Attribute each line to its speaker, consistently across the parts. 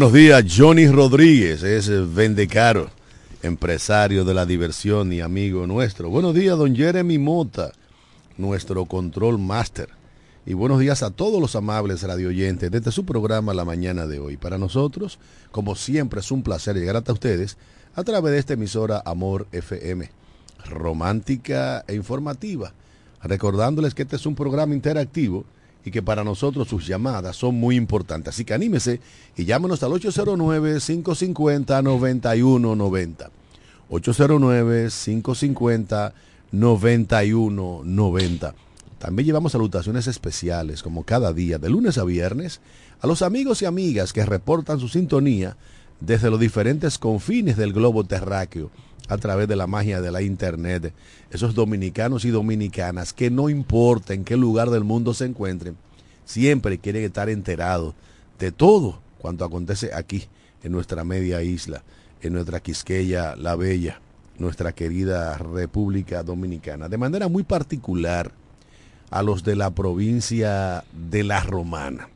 Speaker 1: Buenos días, Johnny Rodríguez, es Vendecaro, empresario de la diversión y amigo nuestro. Buenos días, don Jeremy Mota, nuestro control master. Y buenos días a todos los amables radioyentes desde su programa la mañana de hoy. Para nosotros, como siempre, es un placer llegar hasta ustedes a través de esta emisora Amor FM, romántica e informativa. Recordándoles que este es un programa interactivo y que para nosotros sus llamadas son muy importantes. Así que anímese y llámenos al 809-550-9190. 809-550-9190. También llevamos salutaciones especiales, como cada día, de lunes a viernes, a los amigos y amigas que reportan su sintonía desde los diferentes confines del globo terráqueo a través de la magia de la internet. Esos dominicanos y dominicanas que no importa en qué lugar del mundo se encuentren, siempre quieren estar enterados de todo cuanto acontece aquí, en nuestra media isla, en nuestra Quisqueya la Bella, nuestra querida República Dominicana. De manera muy particular a los de la provincia de La Romana.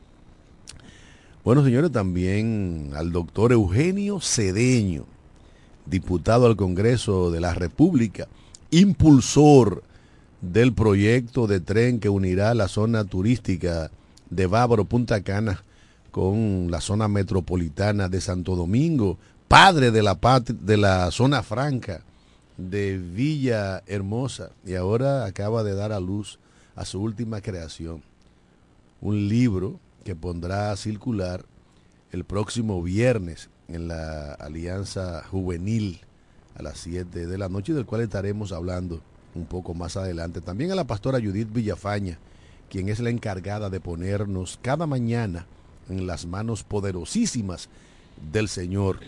Speaker 1: Bueno, señores, también al doctor Eugenio Cedeño, diputado al Congreso de la República, impulsor del proyecto de tren que unirá la zona turística de Bávaro, Punta Cana, con la zona metropolitana de Santo Domingo, padre de la, de la zona franca de Villa Hermosa, y ahora acaba de dar a luz a su última creación, un libro que pondrá a circular el próximo viernes en la Alianza Juvenil a las 7 de la noche, del cual estaremos hablando un poco más adelante. También a la pastora Judith Villafaña, quien es la encargada de ponernos cada mañana en las manos poderosísimas del Señor.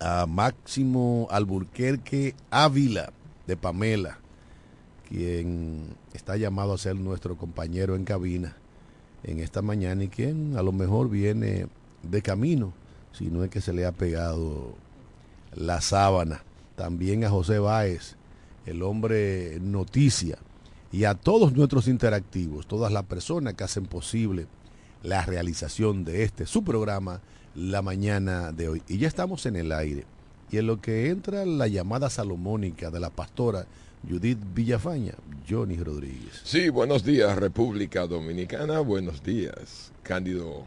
Speaker 1: A Máximo Alburquerque Ávila de Pamela, quien está llamado a ser nuestro compañero en cabina en esta mañana y quien a lo mejor viene de camino si no es que se le ha pegado la sábana. También a José Báez, el hombre noticia, y a todos nuestros interactivos, todas las personas que hacen posible la realización de este, su programa, la mañana de hoy. Y ya estamos en el aire. Y en lo que entra la llamada salomónica de la pastora Judith Villafaña, Johnny Rodríguez.
Speaker 2: Sí, buenos días, República Dominicana. Buenos días, Cándido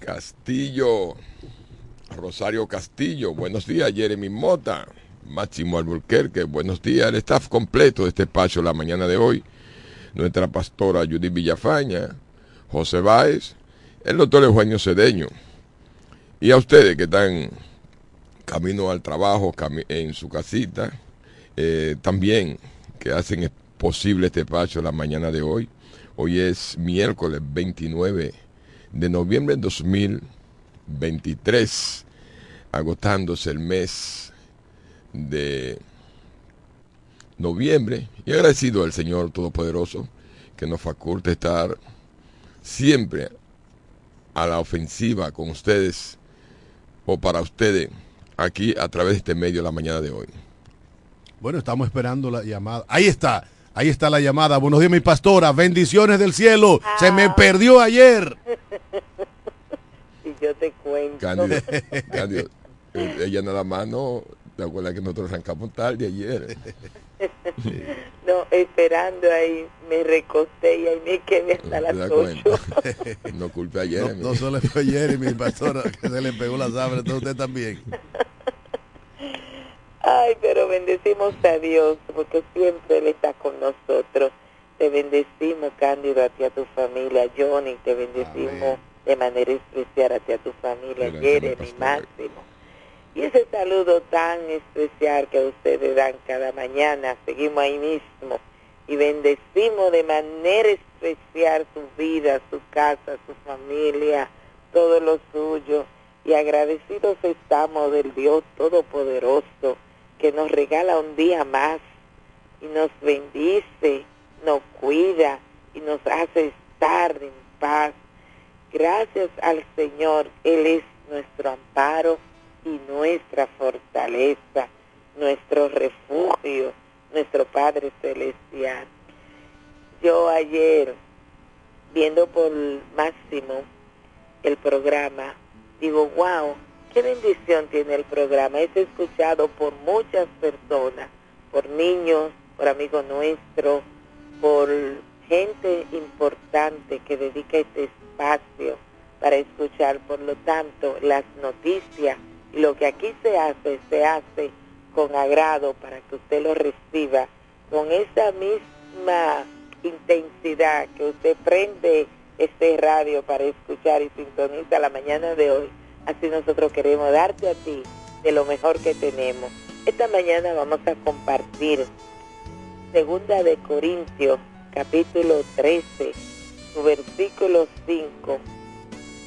Speaker 2: Castillo, Rosario Castillo, buenos días, Jeremy Mota, Máximo Alburquerque, buenos días, el staff completo de este espacio la mañana de hoy, nuestra pastora Judith Villafaña, José Báez, el doctor Eugenio Cedeño, y a ustedes que están camino al trabajo, en su casita, eh, también que hacen posible este espacio la mañana de hoy. Hoy es miércoles 29 de noviembre de 2023, agotándose el mes de noviembre y agradecido al Señor Todopoderoso que nos faculte estar siempre a la ofensiva con ustedes o para ustedes aquí a través de este medio la mañana de hoy.
Speaker 1: Bueno, estamos esperando la llamada. Ahí está. Ahí está la llamada. Buenos días, mi pastora. Bendiciones del cielo. Se me ah. perdió ayer.
Speaker 3: y yo te cuento.
Speaker 2: Cándido, eh, ella nada más no. ¿Te acuerdas que nosotros arrancamos tarde ayer?
Speaker 3: no, esperando ahí, me recosté y ahí me quedé hasta las 8.
Speaker 2: no culpe a Jeremy.
Speaker 1: No, solo fue Jeremy, pastora, que se le pegó la sabra, usted también.
Speaker 3: Ay, pero bendecimos a Dios porque siempre Él está con nosotros. Te bendecimos, Cándido, a ti, a tu familia. Johnny, te bendecimos de manera especial a ti, a tu familia. Jeremy, Máximo. Y ese saludo tan especial que ustedes dan cada mañana, seguimos ahí mismo y bendecimos de manera especial su vida, su casa, su familia, todo lo suyo. Y agradecidos estamos del Dios Todopoderoso que nos regala un día más y nos bendice, nos cuida y nos hace estar en paz. Gracias al Señor, Él es nuestro amparo y nuestra fortaleza, nuestro refugio, nuestro Padre Celestial. Yo ayer, viendo por máximo el programa, digo, wow, qué bendición tiene el programa. Es escuchado por muchas personas, por niños, por amigos nuestros, por gente importante que dedica este espacio para escuchar. Por lo tanto, las noticias y lo que aquí se hace, se hace con agrado para que usted lo reciba con esa misma intensidad que usted prende este radio para escuchar y sintoniza la mañana de hoy. Así nosotros queremos darte a ti de lo mejor que tenemos. Esta mañana vamos a compartir Segunda de Corintios, capítulo 13, su versículo 5,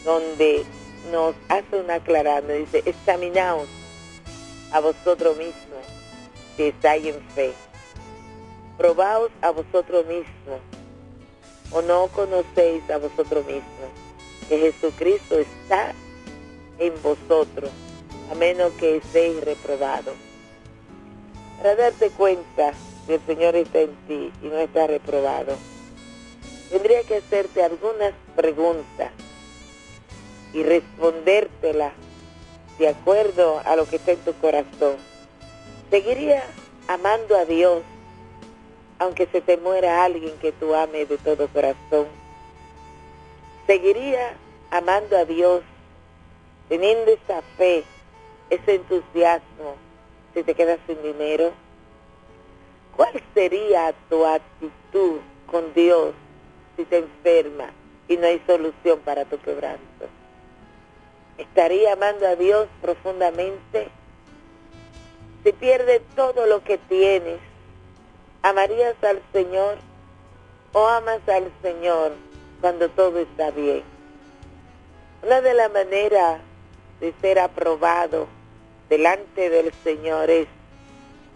Speaker 3: donde nos hace una aclarando, dice, examinaos a vosotros mismos si estáis en fe. Probaos a vosotros mismos o no conocéis a vosotros mismos que Jesucristo está en vosotros, a menos que seáis reprobados. Para darte cuenta que el Señor está en ti y no está reprobado, tendría que hacerte algunas preguntas y respondértelas de acuerdo a lo que está en tu corazón. ¿Seguiría amando a Dios aunque se te muera alguien que tú ames de todo corazón? ¿Seguiría amando a Dios teniendo esa fe, ese entusiasmo si te quedas sin dinero? ¿Cuál sería tu actitud con Dios si te enferma y no hay solución para tu quebranto? ¿Estaría amando a Dios profundamente? Si pierdes todo lo que tienes, ¿amarías al Señor o amas al Señor cuando todo está bien? Una de las maneras de ser aprobado delante del Señor es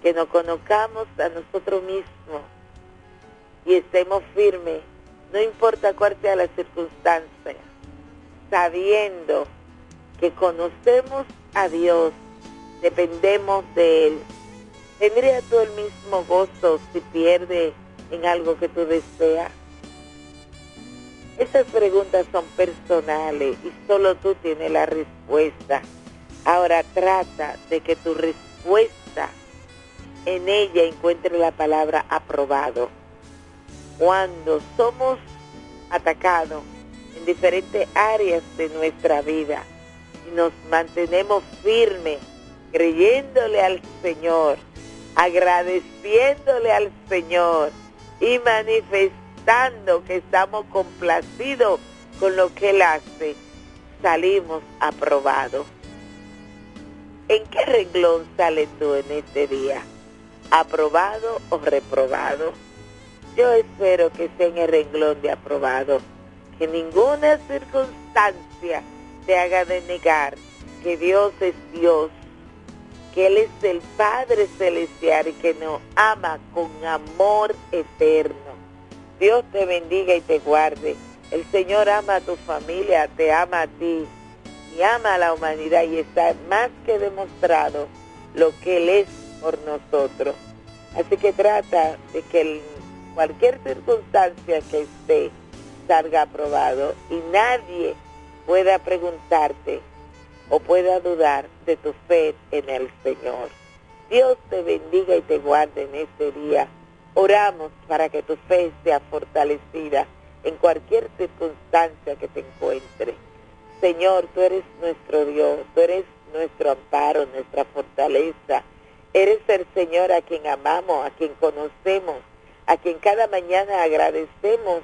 Speaker 3: que nos conozcamos a nosotros mismos y estemos firmes, no importa cuál sea la circunstancia, sabiendo que conocemos a Dios, dependemos de Él. ¿Tendría tú el mismo gozo si pierde en algo que tú deseas? Esas preguntas son personales y solo tú tienes la respuesta. Ahora trata de que tu respuesta en ella encuentre la palabra aprobado. Cuando somos atacados en diferentes áreas de nuestra vida, y nos mantenemos firmes, creyéndole al Señor, agradeciéndole al Señor y manifestando que estamos complacidos con lo que Él hace, salimos aprobados. ¿En qué renglón sales tú en este día? ¿Aprobado o reprobado? Yo espero que sea en el renglón de aprobado, que ninguna circunstancia te haga de negar que Dios es Dios, que Él es el Padre Celestial y que nos ama con amor eterno. Dios te bendiga y te guarde. El Señor ama a tu familia, te ama a ti y ama a la humanidad y está más que demostrado lo que Él es por nosotros. Así que trata de que cualquier circunstancia que esté salga aprobado y nadie pueda preguntarte o pueda dudar de tu fe en el Señor. Dios te bendiga y te guarde en este día. Oramos para que tu fe sea fortalecida en cualquier circunstancia que te encuentre. Señor, tú eres nuestro Dios, tú eres nuestro amparo, nuestra fortaleza. Eres el Señor a quien amamos, a quien conocemos, a quien cada mañana agradecemos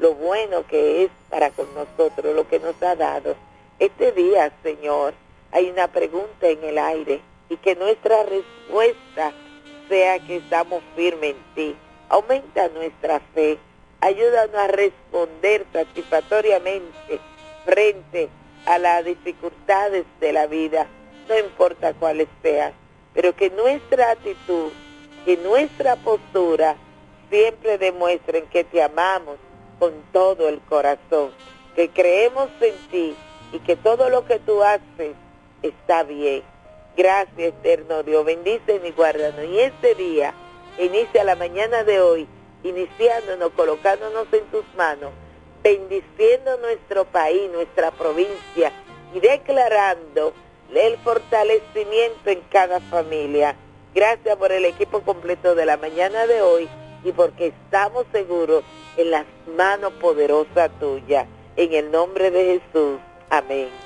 Speaker 3: lo bueno que es para con nosotros, lo que nos ha dado. Este día, Señor, hay una pregunta en el aire y que nuestra respuesta sea que estamos firmes en ti. Aumenta nuestra fe, ayúdanos a responder satisfactoriamente frente a las dificultades de la vida, no importa cuáles sean, pero que nuestra actitud, que nuestra postura siempre demuestren que te amamos, con todo el corazón, que creemos en ti y que todo lo que tú haces está bien. Gracias, eterno Dios. Bendice y guárdanos. Y este día inicia la mañana de hoy, iniciándonos, colocándonos en tus manos, bendiciendo nuestro país, nuestra provincia y declarando el fortalecimiento en cada familia. Gracias por el equipo completo de la mañana de hoy y porque estamos seguros en las manos poderosas tuyas. En el nombre de Jesús. Amén.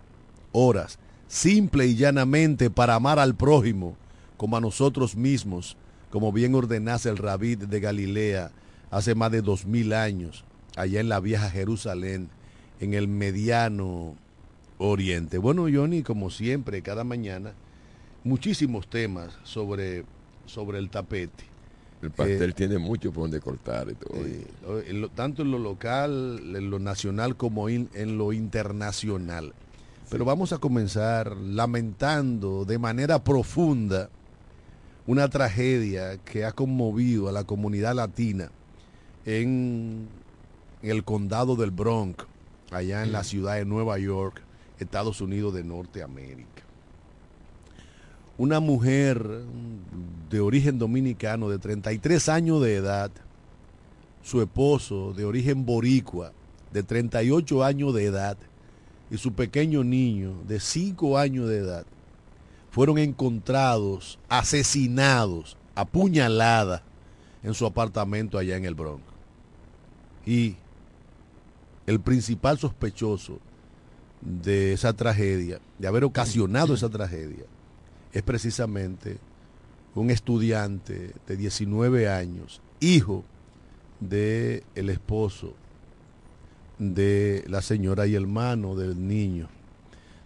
Speaker 1: Horas, simple y llanamente, para amar al prójimo como a nosotros mismos, como bien ordenase el rabí de Galilea hace más de dos mil años, allá en la vieja Jerusalén, en el mediano oriente. Bueno, Johnny, como siempre, cada mañana, muchísimos temas sobre, sobre el tapete.
Speaker 2: El pastel eh, tiene mucho por donde cortar y todo.
Speaker 1: Eh, tanto en lo local, en lo nacional como en lo internacional. Pero vamos a comenzar lamentando de manera profunda una tragedia que ha conmovido a la comunidad latina en, el condado del Bronx, allá en la ciudad de Nueva York, Estados Unidos de Norteamérica. Una mujer de origen dominicano de 33 años de edad, su esposo de origen boricua de 38 años de edad y su pequeño niño de 5 años de edad fueron encontrados, asesinados, apuñaladas en su apartamento allá en el Bronx. Y el principal sospechoso de esa tragedia, de haber ocasionado esa tragedia, es precisamente un estudiante de 19 años, hijo del el esposo de la señora y hermano del niño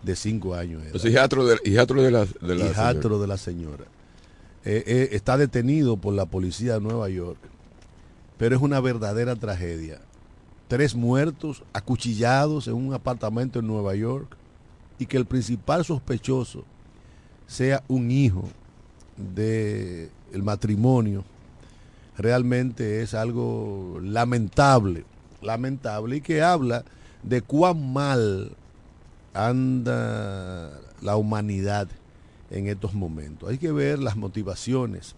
Speaker 1: de 5 años.
Speaker 2: Pues hijastro de, de la, de la
Speaker 1: hijastro de la señora. Eh, eh, está detenido por la policía de Nueva York, pero es una verdadera tragedia tres muertos acuchillados en un apartamento en Nueva York y que el principal sospechoso sea un hijo del el matrimonio, realmente es algo lamentable, lamentable y que habla de cuán mal anda la humanidad en estos momentos. Hay que ver las motivaciones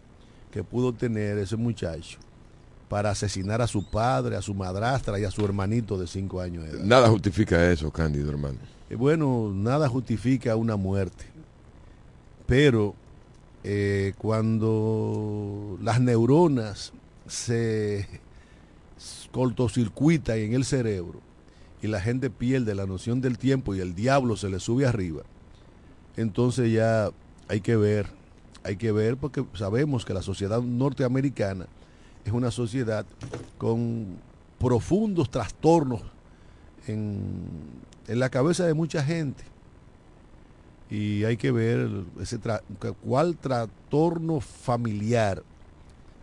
Speaker 1: que pudo tener ese muchacho para asesinar a su padre, a su madrastra y a su hermanito de cinco años de edad.
Speaker 2: Nada justifica eso, Cándido, hermano.
Speaker 1: Eh, bueno, nada justifica una muerte. Pero eh, cuando las neuronas se cortocircuitan en el cerebro y la gente pierde la noción del tiempo y el diablo se le sube arriba, entonces ya hay que ver, hay que ver porque sabemos que la sociedad norteamericana es una sociedad con profundos trastornos en, la cabeza de mucha gente. Y hay que ver ese cuál trastorno familiar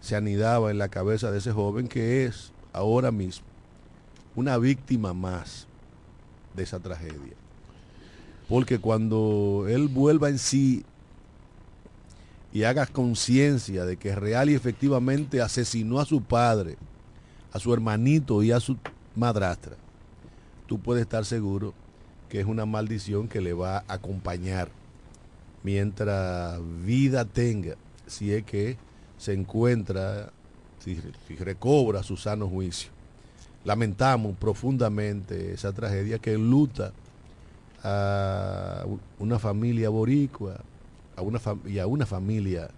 Speaker 1: se anidaba en la cabeza de ese joven que es ahora mismo una víctima más de esa tragedia. Porque cuando él vuelva en sí y hagas conciencia de que real y efectivamente asesinó a su padre, a su hermanito y a su madrastra, tú puedes estar seguro que es una maldición que le va a acompañar mientras vida tenga, si es que se encuentra, si, recobra su sano juicio. Lamentamos profundamente esa tragedia que luta a una familia boricua, y a una familia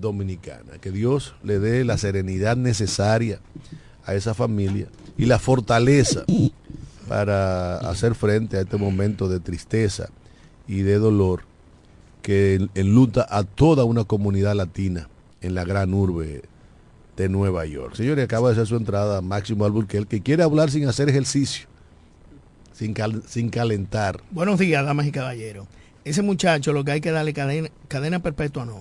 Speaker 1: dominicana. Que Dios le dé la serenidad necesaria a esa familia y la fortaleza para hacer frente a este momento de tristeza y de dolor que enluta a toda una comunidad latina en la gran urbe de Nueva York. Señores, acaba de hacer su entrada Máximo Alburquerque, que quiere hablar sin hacer ejercicio, sin, sin calentar.
Speaker 4: Buenos días, damas y caballeros ese muchacho lo que hay que darle cadena, cadena perpetua no.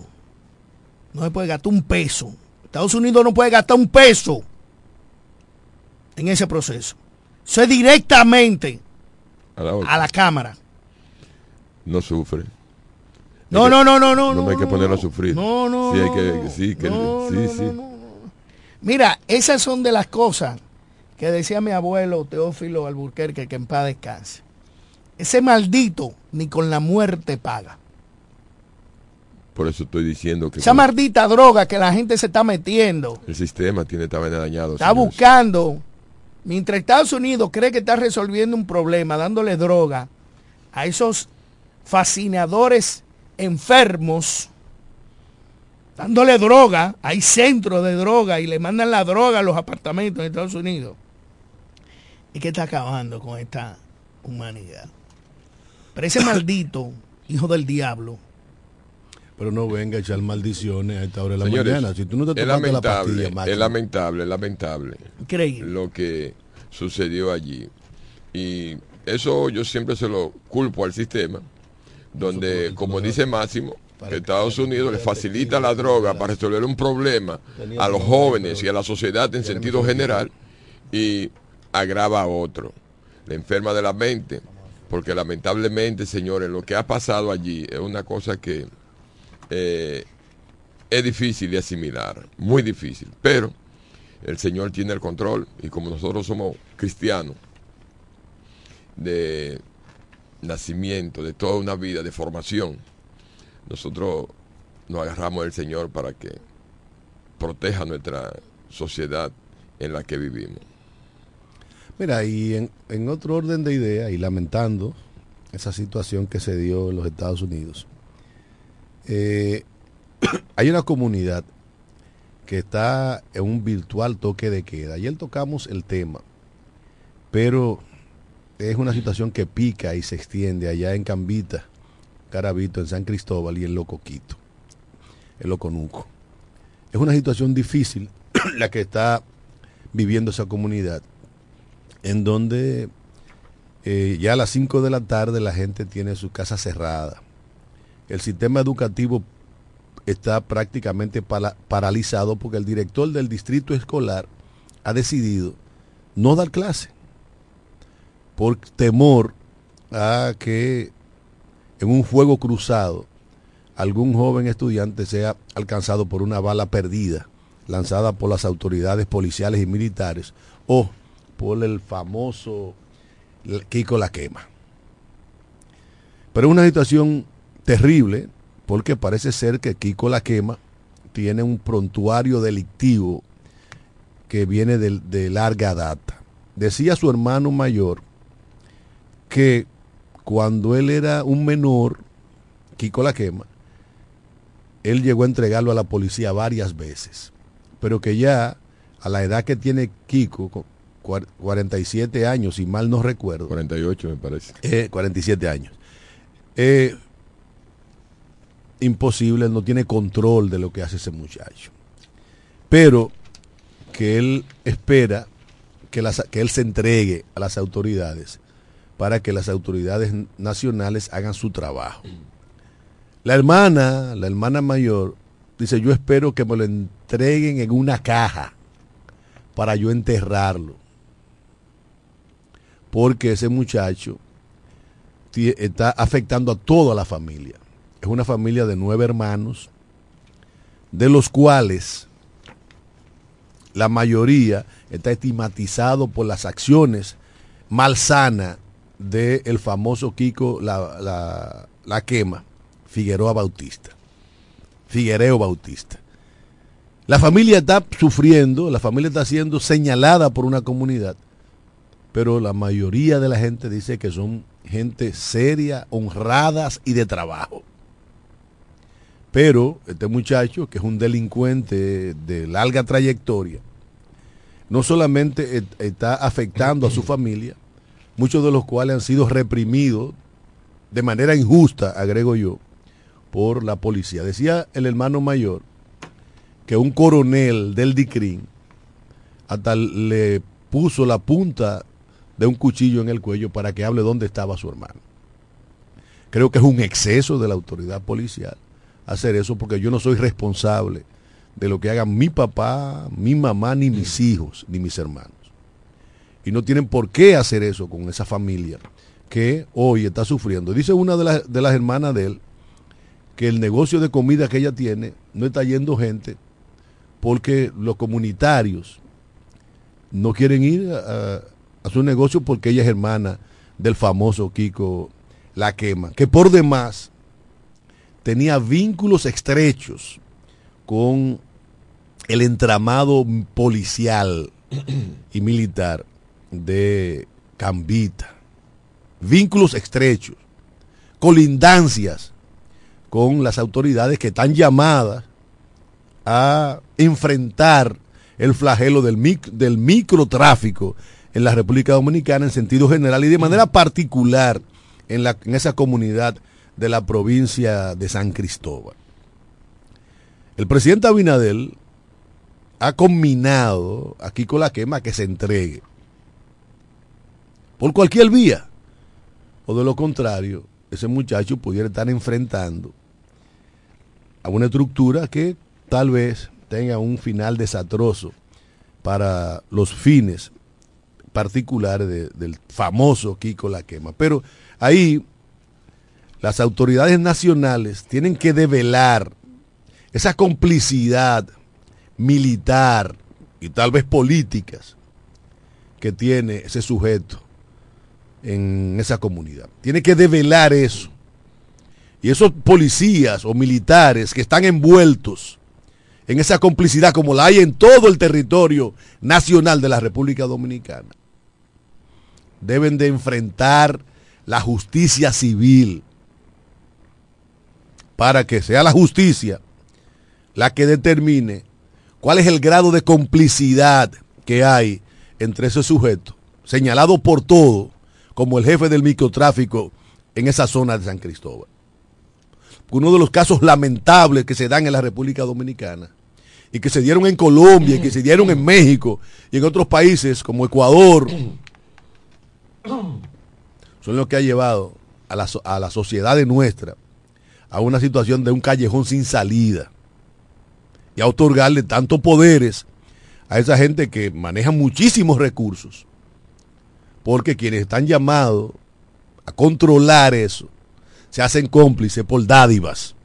Speaker 4: No se puede gastar un peso. Estados Unidos no puede gastar un peso en ese proceso. Eso es directamente
Speaker 2: A la otra.
Speaker 4: a la cámara.
Speaker 2: No sufre.
Speaker 4: No,
Speaker 2: que-
Speaker 4: no, no, no, no.
Speaker 2: no hay que
Speaker 4: no,
Speaker 2: ponerlo a
Speaker 4: no.
Speaker 2: sufrir.
Speaker 4: No, no.
Speaker 2: Sí, hay
Speaker 4: no,
Speaker 2: que-
Speaker 4: no.
Speaker 2: sí, que-
Speaker 4: No,
Speaker 2: sí,
Speaker 4: no,
Speaker 2: sí.
Speaker 4: Mira, esas son de las cosas que decía mi abuelo Teófilo Alburquerque, que en paz descanse. Ese maldito ni con la muerte paga.
Speaker 2: Por eso estoy diciendo que
Speaker 4: Esa
Speaker 2: con-
Speaker 4: maldita droga que la gente se está metiendo,
Speaker 2: el sistema tiene esta vaina dañado.
Speaker 4: está
Speaker 2: señores.
Speaker 4: buscando, mientras Estados Unidos cree que está resolviendo un problema, dándole droga a esos fascinadores enfermos, dándole droga, hay centros de droga y le mandan la droga a los apartamentos en Estados Unidos. ¿Y qué está acabando con esta humanidad? Pero ese maldito hijo del diablo,
Speaker 1: Pero no venga a echar maldiciones a esta hora de la
Speaker 2: Señores,
Speaker 1: mañana. Si tú no te
Speaker 2: es
Speaker 1: tomaste la
Speaker 2: lamentable,
Speaker 1: pastilla,
Speaker 2: es lamentable, es lamentable
Speaker 4: increíble.
Speaker 2: lo que sucedió allí. Y eso yo siempre se lo culpo al sistema, donde, como dice Máximo, que Estados Unidos le facilita la droga para resolver un problema a los jóvenes y a la sociedad en sentido general y agrava a otro. Le enferma de la mente, porque lamentablemente, señores, lo que ha pasado allí es una cosa que eh, es difícil de asimilar, muy difícil, pero el Señor tiene el control y como nosotros somos cristianos de nacimiento, de toda una vida, de formación, nosotros nos agarramos del Señor para que proteja nuestra sociedad en la que vivimos.
Speaker 1: Mira, y en, otro orden de ideas, y lamentando esa situación que se dio en los Estados Unidos, eh, hay una comunidad que está en un virtual toque de queda. Ayer tocamos el tema, pero es una situación que pica y se extiende allá en Cambita, Carabito, en San Cristóbal y en Locoquito, en Loconuco. Es una situación difícil la que está viviendo esa comunidad en donde eh, ya a las 5 de la tarde la gente tiene su casa cerrada. El sistema educativo está prácticamente para- paralizado porque el director del distrito escolar ha decidido no dar clase por temor a que en un fuego cruzado algún joven estudiante sea alcanzado por una bala perdida lanzada por las autoridades policiales y militares o por el famoso Kiko la quema. Pero es una situación terrible porque parece ser que Kiko la quema tiene un prontuario delictivo que viene de, de larga data. Decía su hermano mayor que cuando él era un menor, Kiko la quema, él llegó a entregarlo a la policía varias veces, pero que ya a la edad que tiene Kiko, con cuar- 47 años, si mal no recuerdo,
Speaker 2: 48 me parece.
Speaker 1: eh, 47 años, eh, imposible, él no tiene control de lo que hace ese muchacho. Pero que él espera que, las- que él se entregue a las autoridades para que las autoridades nacionales hagan su trabajo. La hermana, la hermana mayor, dice, yo espero que me lo entreguen en una caja para yo enterrarlo. Porque ese muchacho está afectando a toda la familia. Es una familia de nueve hermanos, de los cuales la mayoría está estigmatizado por las acciones malsanas del famoso Kiko la, la- la quema, Figueroa Bautista, Figuereo Bautista. La familia está sufriendo, la familia está siendo señalada por una comunidad, pero la mayoría de la gente dice que son gente seria, honradas y de trabajo. Pero este muchacho, que es un delincuente de larga trayectoria, no solamente et- está afectando a su familia, muchos de los cuales han sido reprimidos de manera injusta, agrego yo, por la policía. Decía el hermano mayor que un coronel del DICRIN hasta le puso la punta de un cuchillo en el cuello para que hable dónde estaba su hermano. Creo que es un exceso de la autoridad policial hacer eso porque yo no soy responsable de lo que hagan mi papá, mi mamá, ni mis hijos, ni mis hermanos. Y no tienen por qué hacer eso con esa familia que hoy está sufriendo. Dice una de, las- de las hermanas de él que el negocio de comida que ella tiene no está yendo gente porque los comunitarios no quieren ir a, a su negocio porque ella es hermana del famoso Kiko La Quema, que por demás tenía vínculos estrechos con el entramado policial y militar de Cambita. Vínculos estrechos, colindancias con las autoridades que están llamadas a enfrentar el flagelo del, mic- del microtráfico en la República Dominicana en sentido general y de manera particular en, la, en esa comunidad de la provincia de San Cristóbal. El presidente Abinadel ha combinado aquí con la quema que se entregue por cualquier vía. O de lo contrario, ese muchacho pudiera estar enfrentando a una estructura que tal vez tenga un final desastroso para los fines particulares de- del famoso Kiko La Quema. Pero ahí las autoridades nacionales tienen que develar esa complicidad militar y tal vez políticas que tiene ese sujeto en esa comunidad. Tiene que develar eso. Y esos policías o militares que están envueltos en esa complicidad como la hay en todo el territorio nacional de la República Dominicana, deben de enfrentar la justicia civil para que sea la justicia la que determine cuál es el grado de complicidad que hay entre ese sujeto, señalado por todo como el jefe del microtráfico en esa zona de San Cristóbal. Uno de los casos lamentables que se dan en la República Dominicana y que se dieron en Colombia y que se dieron en México y en otros países como Ecuador, son los que ha llevado a la, a la sociedad de nuestra a una situación de un callejón sin salida y a otorgarle tantos poderes a esa gente que maneja muchísimos recursos. Porque quienes están llamados a controlar eso se hacen cómplices por dádivas.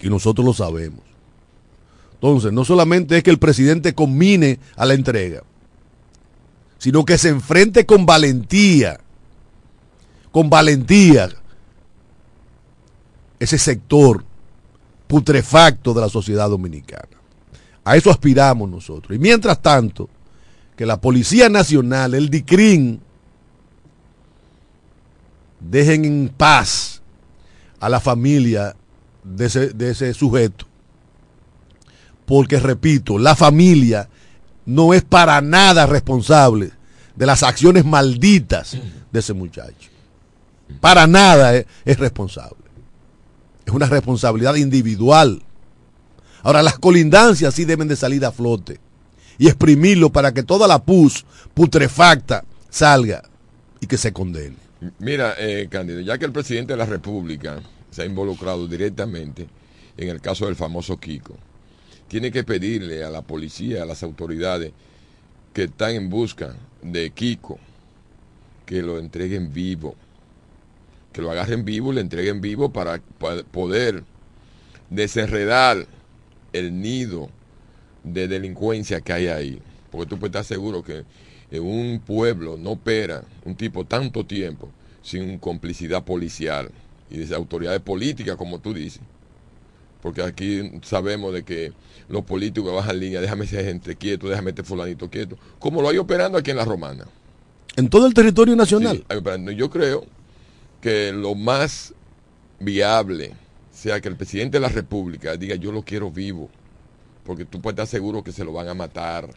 Speaker 1: Y nosotros lo sabemos. Entonces, no solamente es que el presidente combine a la entrega, sino que se enfrente con valentía, con valentía, ese sector putrefacto de la sociedad dominicana. A eso aspiramos nosotros. Y mientras tanto, que la Policía Nacional, el DICRIN, dejen en paz a la familia de ese, de ese sujeto. Porque, repito, la familia no es para nada responsable de las acciones malditas de ese muchacho. Para nada es, es responsable. Es una responsabilidad individual. Ahora, las colindancias sí deben de salir a flote y exprimirlo para que toda la pus putrefacta salga y que se condene.
Speaker 2: Mira, eh, Cándido, ya que el presidente de la República se ha involucrado directamente en el caso del famoso Kiko, tiene que pedirle a la policía, a las autoridades que están en busca de Kiko, que lo entreguen vivo, que lo agarren vivo y le entreguen vivo para pa- poder desenredar el nido de delincuencia que hay ahí. Porque tú puedes estar seguro que en un pueblo no opera un tipo tanto tiempo sin complicidad policial y de autoridades políticas, como tú dices. Porque aquí sabemos de que los políticos bajan línea, déjame esa gente quieto, déjame este fulanito quieto, como lo hay operando aquí en la Romana.
Speaker 1: En todo el territorio nacional.
Speaker 2: Sí, yo creo que lo más viable sea que el presidente de la República diga yo lo quiero vivo, porque tú puedes estar seguro que se lo van a matar.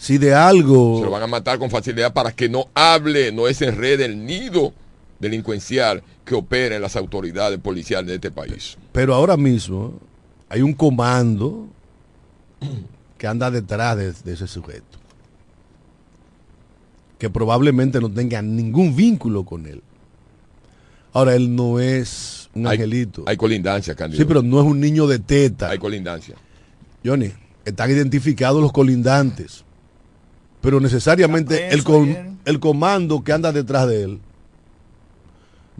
Speaker 1: Si de algo...
Speaker 2: Se lo van a matar con facilidad para que no hable, no se enrede el nido delincuencial que opera en las autoridades policiales de este país.
Speaker 1: Pero ahora mismo hay un comando que anda detrás de, de ese sujeto. Que probablemente no tenga ningún vínculo con él. Ahora, él no es un
Speaker 2: Hay-
Speaker 1: angelito.
Speaker 2: Hay colindancia, Candido.
Speaker 1: sí, pero no es un niño de teta.
Speaker 2: Hay colindancia.
Speaker 1: Johnny, están identificados los colindantes. Pero necesariamente el,
Speaker 4: ayer.
Speaker 1: el comando que anda detrás de él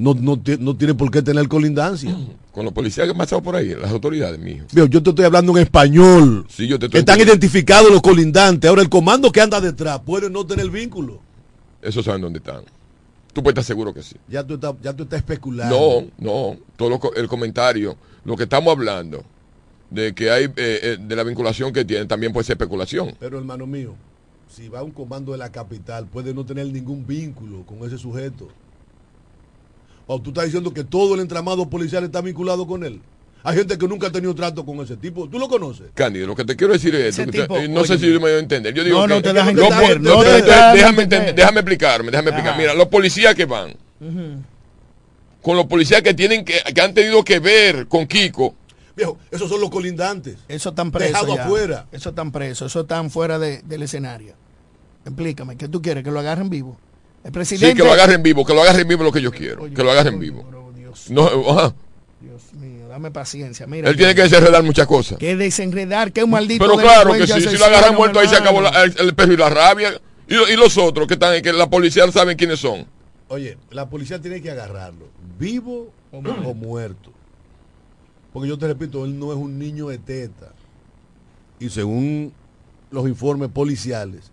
Speaker 1: no, no, no tiene por qué tener colindancia.
Speaker 2: Con los policías que han pasado por ahí, las autoridades, mijo.
Speaker 1: Viejo, yo te estoy hablando en español.
Speaker 2: Sí, yo te estoy
Speaker 1: Están
Speaker 2: entendiendo.
Speaker 1: identificados los colindantes. Ahora, el comando que anda detrás puede no tener vínculo.
Speaker 2: Esos saben dónde están. Tú puedes estar seguro que sí.
Speaker 1: Ya tú estás, ya tú estás especulando.
Speaker 2: No, no. Todo lo el comentario, lo que estamos hablando, de que hay, eh, eh, de la vinculación que tienen, también puede ser especulación.
Speaker 1: Pero hermano mío, si va un comando de la capital, puede no tener ningún vínculo con ese sujeto. O tú estás diciendo que todo el entramado policial está vinculado con él. Hay gente que nunca ha tenido trato con ese tipo. ¿Tú lo conoces?
Speaker 2: Cándido, lo que te quiero decir es esto, que
Speaker 4: tipo,
Speaker 2: te- eh, no sé si yo me voy a entender. Yo digo
Speaker 4: No,
Speaker 2: que,
Speaker 4: no te dejan
Speaker 1: entender, no te
Speaker 2: déjame,
Speaker 4: dejan
Speaker 2: déjame
Speaker 4: entender.
Speaker 2: entender, déjame explicarme, déjame explicar. Mira, los policías que van, con los policías que tienen que, que han tenido que ver con Kiko,
Speaker 1: Viejo, esos son los colindantes.
Speaker 4: Eso están presos.
Speaker 1: Dejado
Speaker 4: ya.
Speaker 1: afuera.
Speaker 4: Eso están presos. Eso están fuera de- del escenario. Explícame, ¿qué tú quieres? ¿Que lo agarren vivo? El presidente.
Speaker 2: sí, que lo agarren vivo, que lo agarren vivo es lo que yo quiero,
Speaker 4: Oye,
Speaker 2: que lo agarren
Speaker 4: oye,
Speaker 2: vivo.
Speaker 4: Dios,
Speaker 2: No, ajá.
Speaker 4: Dios mío, dame paciencia. Mira,
Speaker 2: Él tiene que desenredar muchas cosas.
Speaker 4: que desenredar, que un maldito.
Speaker 2: Pero claro que sí, si lo agarran muerto ahí se acabó la- el, el perro y la rabia. Y, lo- y los otros que están, que la policía no saben quiénes son.
Speaker 1: Oye, la policía tiene que agarrarlo, vivo o, o muerto. Porque yo te repito, él no es un niño de teta. Y según los informes policiales,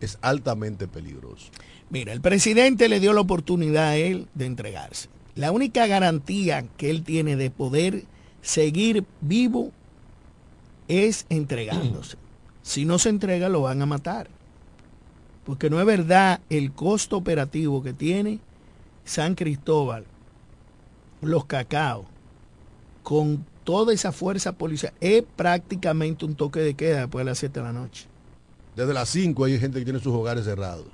Speaker 1: es altamente peligroso.
Speaker 4: Mira, el presidente le dio la oportunidad a él de entregarse. La única garantía que él tiene de poder seguir vivo es entregándose. Si no se entrega, lo van a matar. Porque no es verdad el costo operativo que tiene San Cristóbal, los cacao, con toda esa fuerza policial. Es prácticamente un toque de queda después de las 7 de la noche.
Speaker 1: Desde las 5 hay gente que tiene sus hogares cerrados.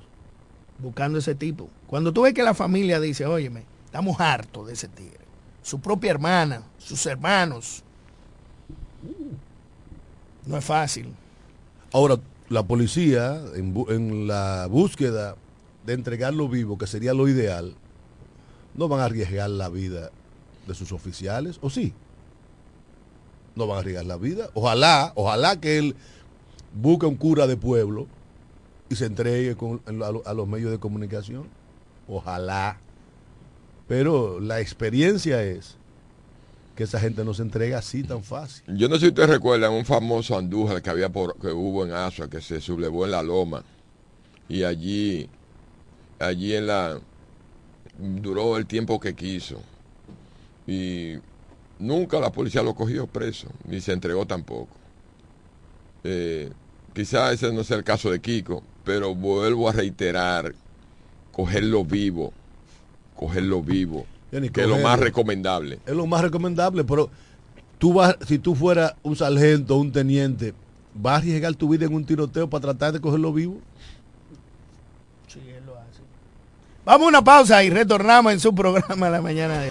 Speaker 4: buscando ese tipo. Cuando tú ves que la familia dice, óyeme, estamos hartos de ese tigre. Su propia hermana, sus hermanos. No es fácil.
Speaker 1: Ahora, la policía, en, en la búsqueda de entregarlo vivo, que sería lo ideal, no van a arriesgar la vida de sus oficiales, ¿o sí? No van a arriesgar la vida. Ojalá, ojalá que él busque un cura de pueblo y se entregue con- a, lo- a los medios de comunicación. Ojalá. Pero la experiencia es que esa gente no se entrega así tan fácil.
Speaker 2: Yo no sé si ustedes recuerdan un famoso Andújar que había por, que hubo en Asua, que se sublevó en la loma. Y allí, allí en la duró el tiempo que quiso. Y nunca la policía lo cogió preso, ni se entregó tampoco. Eh, quizá ese no sea el caso de Kiko, pero vuelvo a reiterar, cogerlo vivo, cogerlo vivo, que es lo más recomendable.
Speaker 1: es lo más recomendable, pero tú vas, si tú fueras un sargento, un teniente, ¿vas a arriesgar tu vida en un tiroteo para tratar de cogerlo vivo?
Speaker 4: Sí, él lo hace. Vamos a una pausa y retornamos en su programa la mañana de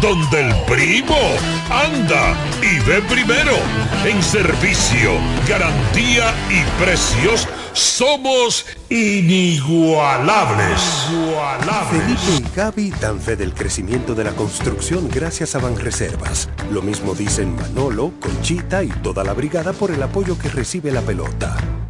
Speaker 5: Donde el primo anda y ve primero. En servicio, garantía y precios somos inigualables.
Speaker 6: Felipe y Gaby dan fe del crecimiento de la construcción gracias a Banreservas. Lo mismo dicen Manolo, Conchita y toda la brigada por el apoyo que recibe la pelota.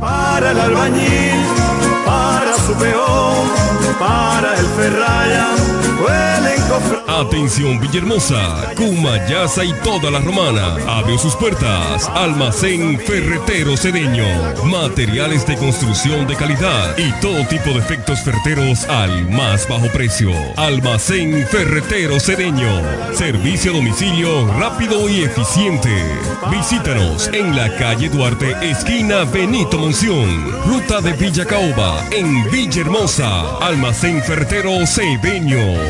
Speaker 7: Para el albañil, para su peón, para el ferraya,
Speaker 8: Atención Villahermosa, Cumayasa y toda la romana. Abre sus puertas. Almacén Ferretero Cedeño. Materiales de construcción de calidad y todo tipo de efectos ferreteros al más bajo precio. Almacén Ferretero Cedeño. Servicio a domicilio rápido y eficiente. Visítanos en la calle Duarte, esquina Benito Monción. Ruta de Villa Caoba, en Villahermosa. Almacén Ferretero Cedeño.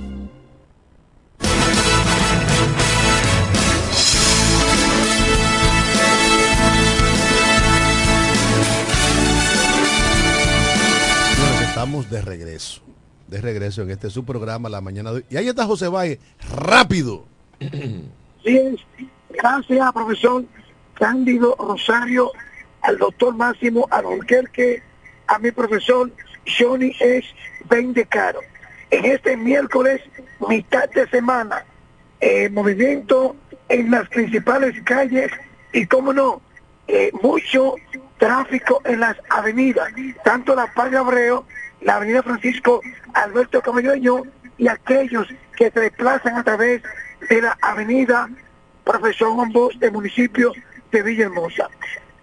Speaker 1: de regreso. De regreso en este su programa La Mañana. Y ahí está José Valle, rápido.
Speaker 9: Sí, gracias, profesor Cándido Rosario, al doctor Máximo Albuquerque, a mi profesor Johnny es de Caro. En este miércoles, mitad de semana, eh, movimiento en las principales calles y, cómo no, eh, mucho tráfico en las avenidas, tanto la Padre Abreu, la avenida Francisco Alberto Camelloño y aquellos que se desplazan a través de la avenida Profesor Juan Bosch del municipio de Villahermosa.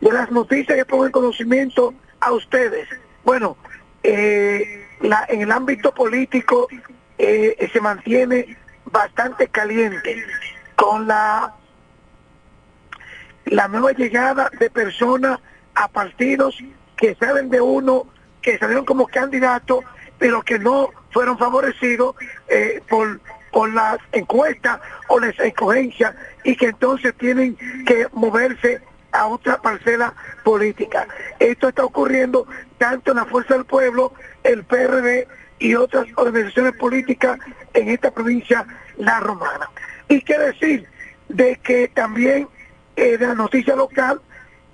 Speaker 9: De las noticias que pongo en conocimiento a ustedes. Bueno, eh, la- en el ámbito político eh, se mantiene bastante caliente con la la nueva llegada de personas a partidos que saben de uno, que salieron como candidatos, pero que no fueron favorecidos eh, por, por las encuestas o las escogencias y que entonces tienen que moverse a otra parcela política. Esto está ocurriendo tanto en la Fuerza del Pueblo, el PRD y otras organizaciones políticas en esta provincia, La Romana. Y qué decir de que también eh, de la noticia local,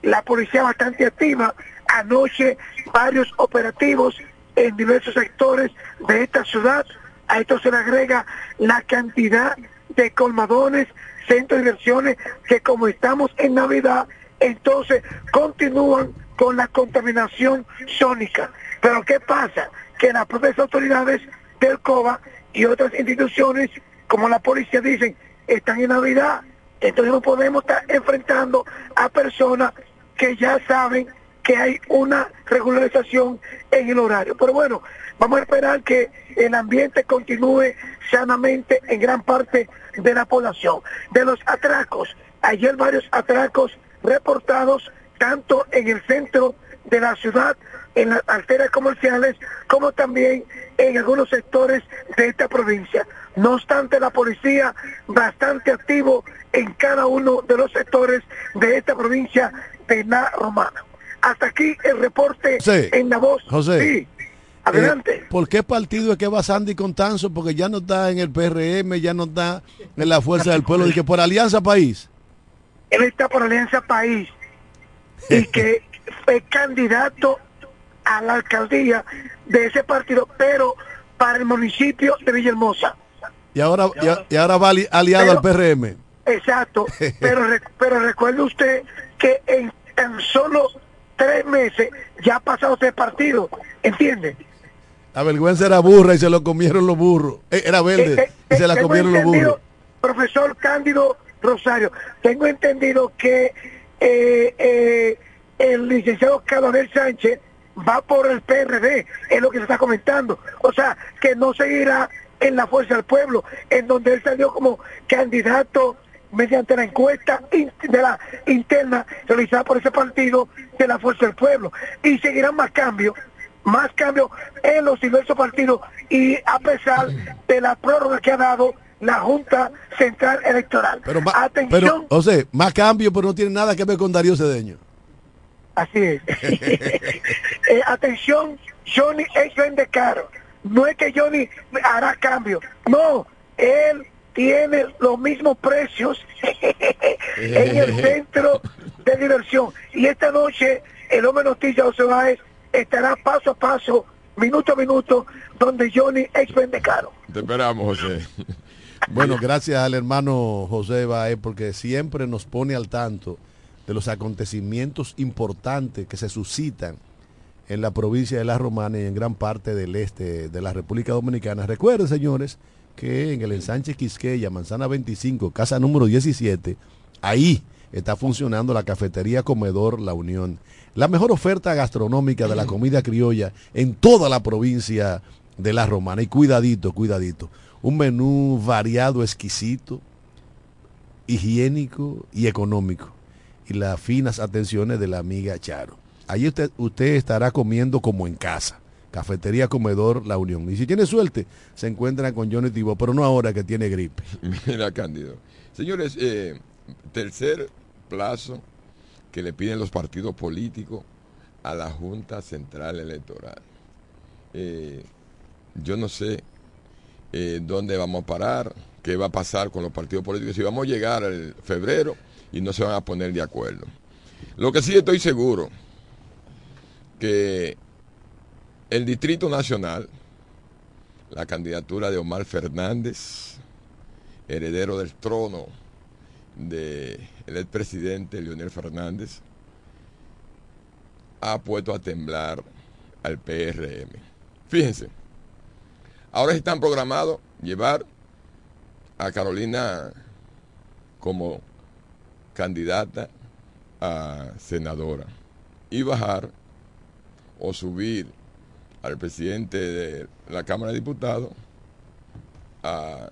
Speaker 9: la policía bastante activa, anoche varios operativos en diversos sectores de esta ciudad, a esto se le agrega la cantidad de colmadones, centros de diversiones, que como estamos en Navidad, entonces continúan con la contaminación sónica. Pero ¿qué pasa? Que las propias autoridades del COBA y otras instituciones, como la policía, dicen, están en Navidad, entonces no podemos estar enfrentando a personas que ya saben que hay una regularización en el horario. Pero bueno, vamos a esperar que el ambiente continúe sanamente en gran parte de la población. De los atracos, ayer varios atracos reportados tanto en el centro de la ciudad, en las arterias comerciales, como también en algunos sectores de esta provincia. No obstante, la policía bastante activo en cada uno de los sectores de esta provincia de Romana. Hasta aquí el reporte
Speaker 1: José,
Speaker 9: en la voz.
Speaker 1: José.
Speaker 9: Sí, adelante.
Speaker 1: Eh, ¿Por qué partido es que va Sandy Contanzo? Porque ya no está en el PRM, ya no está en la Fuerza del Pueblo, y que por Alianza País.
Speaker 9: Él está por Alianza País y que fue candidato a la alcaldía de ese partido, pero para el municipio de Villahermosa.
Speaker 1: Y ahora, y, ahora va ali- aliado
Speaker 9: Pero-
Speaker 1: al PRM.
Speaker 9: Exacto, pero, pero recuerde usted que en tan solo tres meses ya ha pasado ese partido, ¿entiende?
Speaker 1: La vergüenza era burra y se lo comieron los burros. Eh, era verde
Speaker 9: Eh,
Speaker 1: y
Speaker 9: eh,
Speaker 1: se la comieron los burros.
Speaker 9: Profesor Cándido Rosario, tengo entendido que el licenciado Calonel Sánchez va por el PRD, es lo que se está comentando. O sea, que no seguirá en la Fuerza del Pueblo, en donde él salió como candidato mediante la encuesta de la interna realizada por ese partido de la Fuerza del Pueblo. Y seguirán más cambios, más cambios en los diversos partidos y a pesar de la prórroga que ha dado la Junta Central Electoral.
Speaker 1: Pero,
Speaker 9: Atención,
Speaker 1: pero, o sea, más cambio, pero no tiene nada que ver con Darío Cedeño.
Speaker 9: así es. Eh, atención, Johnny es vende caro. No es que Johnny hará cambio. No, él tiene los mismos precios en el centro de diversión. Y esta noche el hombre noticia José Báez estará paso a paso, minuto a minuto, donde Johnny es vende caro.
Speaker 2: Te esperamos, José.
Speaker 1: Bueno, gracias al hermano José Baez porque siempre nos pone al tanto de los acontecimientos importantes que se suscitan en la provincia de La Romana y en gran parte del este de la República Dominicana. Recuerden, señores, que en el ensanche Quisqueya, Manzana 25, casa número 17, ahí está funcionando la cafetería Comedor La Unión. La mejor oferta gastronómica de la comida criolla en toda la provincia de La Romana. Y cuidadito, cuidadito. Un menú variado, exquisito, higiénico y económico. Y las finas atenciones de la amiga Charo. Allí usted, usted estará comiendo como en casa. Cafetería Comedor La Unión. Y si tiene suerte, se encuentra con Johnny Tibo, pero no ahora que tiene gripe.
Speaker 2: Mira, Cándido. Señores, eh, tercer plazo que le piden los partidos políticos a la Junta Central Electoral. Eh, yo no sé eh, dónde vamos a parar, qué va a pasar con los partidos políticos, si vamos a llegar al febrero y no se van a poner de acuerdo. Lo que sí estoy seguro, que el Distrito Nacional, la candidatura de Omar Fernández, heredero del trono del expresidente Leonel Fernández, ha puesto a temblar al PRM. Fíjense, ahora están programados llevar a Carolina como candidata a senadora y bajar o subir al presidente de la Cámara de Diputados a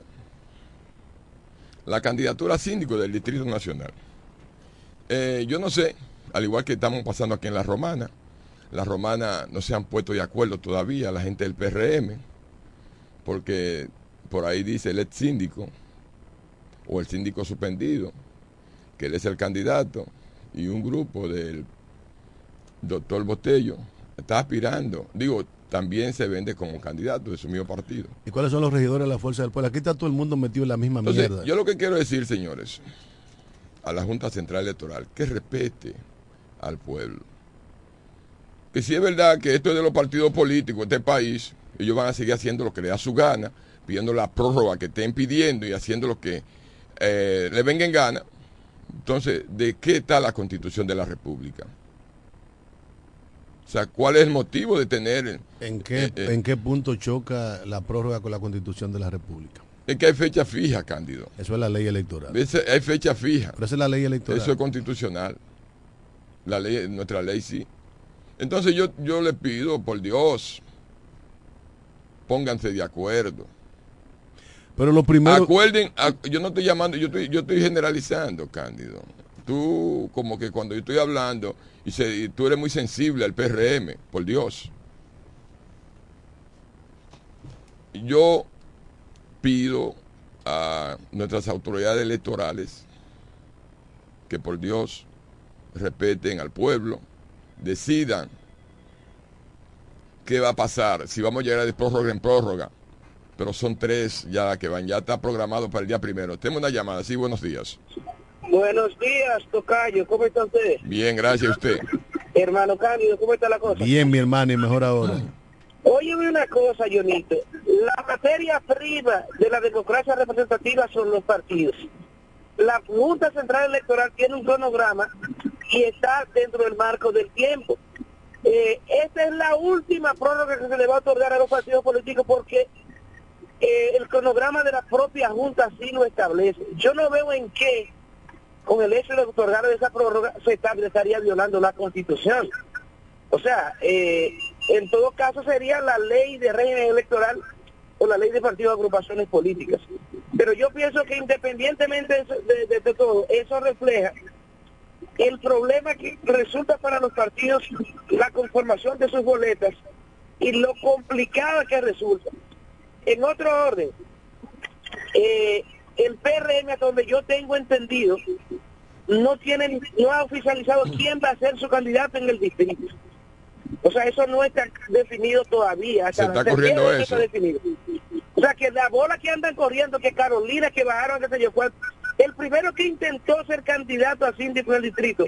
Speaker 2: la candidatura a síndico del Distrito Nacional. Eh, yo no sé, al igual que estamos pasando aquí en La Romana, la Romana no se han puesto de acuerdo todavía la gente del PRM, porque por ahí dice el ex síndico o el síndico suspendido, que él es el candidato, y un grupo del doctor Botello está aspirando, digo, también se vende como candidato de su mismo partido.
Speaker 1: ¿Y cuáles son los regidores de la Fuerza del Pueblo? Aquí está todo el mundo metido en la misma
Speaker 2: Entonces,
Speaker 1: mierda.
Speaker 2: yo lo que quiero decir, señores, a la Junta Central Electoral, que respete al pueblo. Que si es verdad que esto es de los partidos políticos, este país, ellos van a seguir haciendo lo que les da su gana, pidiendo la prórroga que estén pidiendo y haciendo lo que eh, le venga en gana. Entonces, ¿de qué está la constitución de la República? O sea, ¿cuál es el motivo de tener...
Speaker 1: ¿En qué,
Speaker 2: eh, eh,
Speaker 1: ¿En qué punto choca la prórroga con la Constitución de la República?
Speaker 2: Es que hay fecha fija, Cándido.
Speaker 1: Eso es la ley electoral.
Speaker 2: Hay fecha fija.
Speaker 1: Pero esa es la ley electoral.
Speaker 2: Eso es constitucional. La ley, nuestra ley sí. Entonces yo, yo le pido, por Dios, pónganse de acuerdo.
Speaker 1: Pero lo primero...
Speaker 2: Acuerden, ac- yo no estoy llamando, yo estoy, yo estoy generalizando, Cándido. Tú como que cuando yo estoy hablando y, tú eres muy sensible al PRM, por Dios. Yo pido a nuestras autoridades electorales que por Dios respeten al pueblo, decidan qué va a pasar, si vamos a llegar de prórroga en prórroga, pero son tres ya que van, ya está programado para el día primero. Tenemos una llamada, sí, buenos días.
Speaker 10: Buenos días, Tocayo. ¿Cómo está usted?
Speaker 2: Bien, gracias a usted.
Speaker 10: Hermano Cándido, ¿cómo está la cosa?
Speaker 1: Bien, mi hermano, y mejor ahora.
Speaker 10: Óyeme una cosa, Jonito. La materia prima de la democracia representativa son los partidos. La Junta Central Electoral tiene un cronograma y está dentro del marco del tiempo. Eh, esta es la última prórroga que se le va a otorgar a los partidos políticos porque eh, el cronograma de la propia Junta sí lo establece. Yo no veo en qué, con el hecho de otorgar esa prórroga, se estaría- violando la Constitución. O sea, eh, en todo caso sería la ley de régimen electoral o la ley de partidos de agrupaciones políticas. Pero yo pienso que independientemente de- de- de todo, eso refleja el problema que resulta para los partidos la conformación de sus boletas y lo complicada que resulta. En otro orden, eh, el PRM, hasta donde yo tengo entendido, no tiene, no ha oficializado quién va a ser su candidato en el distrito. O sea, eso no está definido todavía.
Speaker 2: Se está corriendo eso.
Speaker 10: definido. O sea, que la bola que andan corriendo, que Carolina, que bajaron, que se yo fue el primero que intentó ser candidato a síndico del distrito,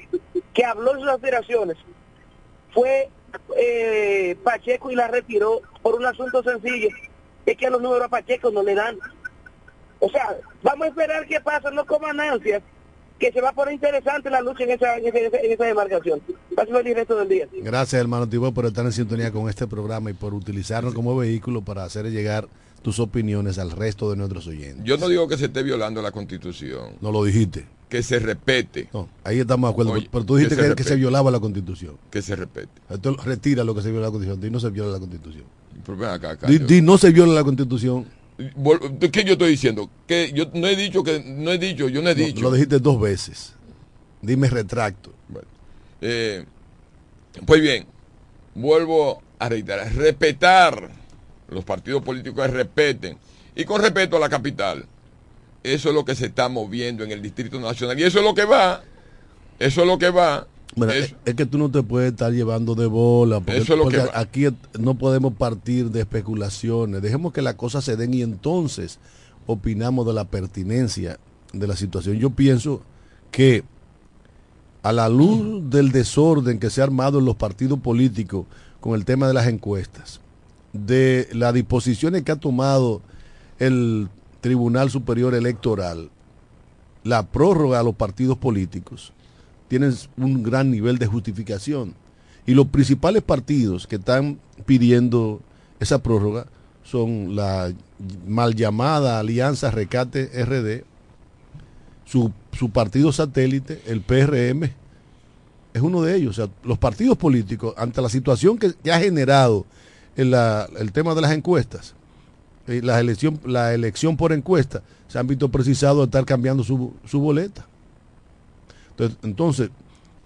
Speaker 10: que habló de sus aspiraciones, fue eh, Pacheco y la retiró por un asunto sencillo, es que a los números a Pacheco no le dan. O sea, vamos a esperar qué pasa, no coman ansias, que se va a poner interesante la lucha en esa, en esa, en esa demarcación. Pásame el resto del día.
Speaker 1: Gracias, hermano Tibor, por estar en sintonía con este programa y por utilizarnos como vehículo para hacer llegar tus opiniones al resto de nuestros oyentes.
Speaker 2: Yo no digo que se esté violando la constitución,
Speaker 1: No lo dijiste.
Speaker 2: que se respete,
Speaker 1: No, ahí estamos de acuerdo.
Speaker 2: Oye,
Speaker 1: pero tú dijiste
Speaker 2: que se
Speaker 1: que, que se
Speaker 2: respete.
Speaker 1: violaba la constitución.
Speaker 2: que se respete.
Speaker 1: Entonces, retira lo que se viola la constitución. Di no se viola la constitución.
Speaker 2: Pero ven acá,
Speaker 1: Di, di no se viola la constitución.
Speaker 2: ¿Qué yo estoy diciendo? Que yo no he dicho que no he dicho, yo no he
Speaker 1: No,
Speaker 2: dicho.
Speaker 1: lo dijiste dos veces. Dime retracto.
Speaker 2: Bueno, eh, pues bien, vuelvo a reiterar, respetar los partidos políticos que respeten y con respeto a la capital. Eso es lo que se está moviendo en el Distrito Nacional y eso es lo que va, eso es lo que va.
Speaker 1: Es, es que tú no te puedes estar llevando de bola, porque,
Speaker 2: Eso es lo que
Speaker 1: porque
Speaker 2: va.
Speaker 1: aquí no podemos partir de especulaciones. Dejemos que las cosas se den y entonces opinamos de la pertinencia de la situación. Yo pienso que a la luz del desorden que se ha armado en los partidos políticos con el tema de las encuestas, de las disposiciones que ha tomado el Tribunal Superior Electoral, la prórroga a los partidos políticos, tienen un gran nivel de justificación. Y los principales partidos que están pidiendo esa prórroga son la mal llamada Alianza Recate RD, su, su partido satélite, el PRM, es uno de ellos. O sea, los partidos políticos, ante la situación que, ha generado en la- el tema de las encuestas, eh, la, elección, la elección por encuesta, se han visto precisados de estar cambiando su, su boleta. Entonces,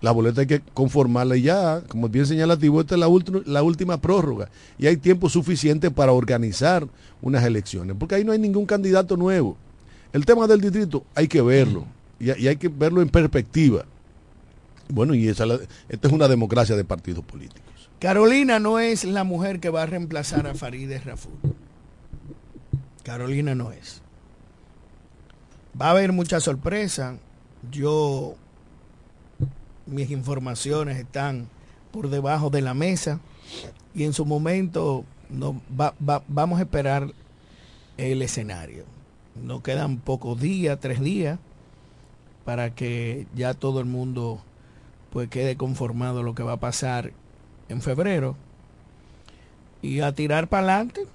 Speaker 1: la boleta hay que conformarla ya, como bien señalativo, esta es la, la última prórroga. Y hay tiempo suficiente para organizar unas elecciones, porque ahí no hay ningún candidato nuevo. El tema del distrito hay que verlo, y, hay que verlo en perspectiva. Bueno, y esa, esta es una democracia de partidos políticos.
Speaker 4: Carolina no es la mujer que va a reemplazar a Farideh Raful. Carolina no es. Va a haber mucha sorpresa. Yo, mis informaciones están por debajo de la mesa y en su momento no, va- va- vamos a esperar el escenario. No quedan pocos días, tres días, para que ya todo el mundo pues quede conformado lo que va a pasar en febrero y a tirar para adelante.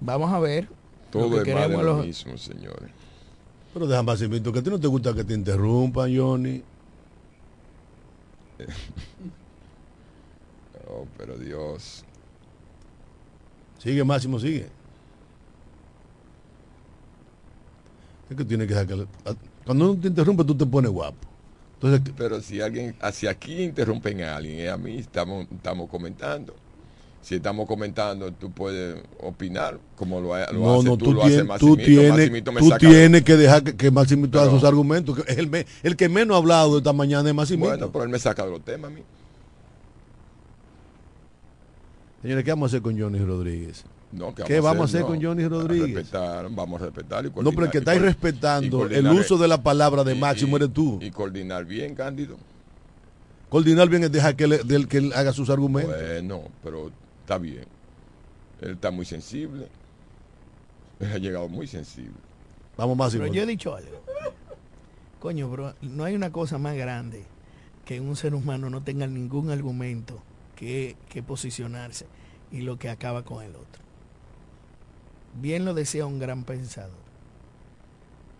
Speaker 4: Vamos a ver. lo
Speaker 2: todo
Speaker 4: que
Speaker 2: es lo
Speaker 4: los-
Speaker 2: mismo, señores.
Speaker 1: Pero déjame que a ti no te gusta que te interrumpan, Johnny.
Speaker 2: Oh, pero Dios.
Speaker 1: Sigue, Máximo, sigue. Es que tiene que sacar. Cuando uno te interrumpe, tú te pones guapo. Entonces,
Speaker 2: Pero si alguien, si aquí interrumpen a alguien, es a mí, estamos, estamos comentando. Si estamos comentando, tú puedes opinar, como lo, lo
Speaker 1: no,
Speaker 2: haces
Speaker 1: no,
Speaker 2: tú,
Speaker 1: tú,
Speaker 2: lo hace
Speaker 1: tienes, tú tienes,
Speaker 2: me
Speaker 1: tú
Speaker 2: saca-
Speaker 1: tienes que dejar que, que Maximito haga sus argumentos. que es el, me- el que menos ha hablado esta mañana es Maximito.
Speaker 2: Bueno, pero él me saca de los temas a mí.
Speaker 1: Señores, ¿qué vamos a hacer con Johnny Rodríguez?
Speaker 2: No,
Speaker 1: ¿Qué vamos a hacer
Speaker 2: No,
Speaker 1: con Johnny Rodríguez?
Speaker 2: Respetar, vamos a respetar y
Speaker 1: No, pero el que
Speaker 2: y
Speaker 1: estáis
Speaker 2: coor- y
Speaker 1: respetando el uso de la palabra de
Speaker 2: y-
Speaker 1: Máximo eres tú.
Speaker 2: Y coordinar bien, Cándido.
Speaker 1: Coordinar bien es dejar que, le- que él haga sus argumentos.
Speaker 2: Bueno, pero está bien. Él está muy sensible. Él ha llegado muy sensible.
Speaker 1: Vamos, Máximo.
Speaker 4: Pero yo he dicho algo. Coño, bro, no hay una cosa más grande que un ser humano no tenga ningún argumento que, que posicionarse y lo que acaba con el otro. Bien lo decía un gran pensador.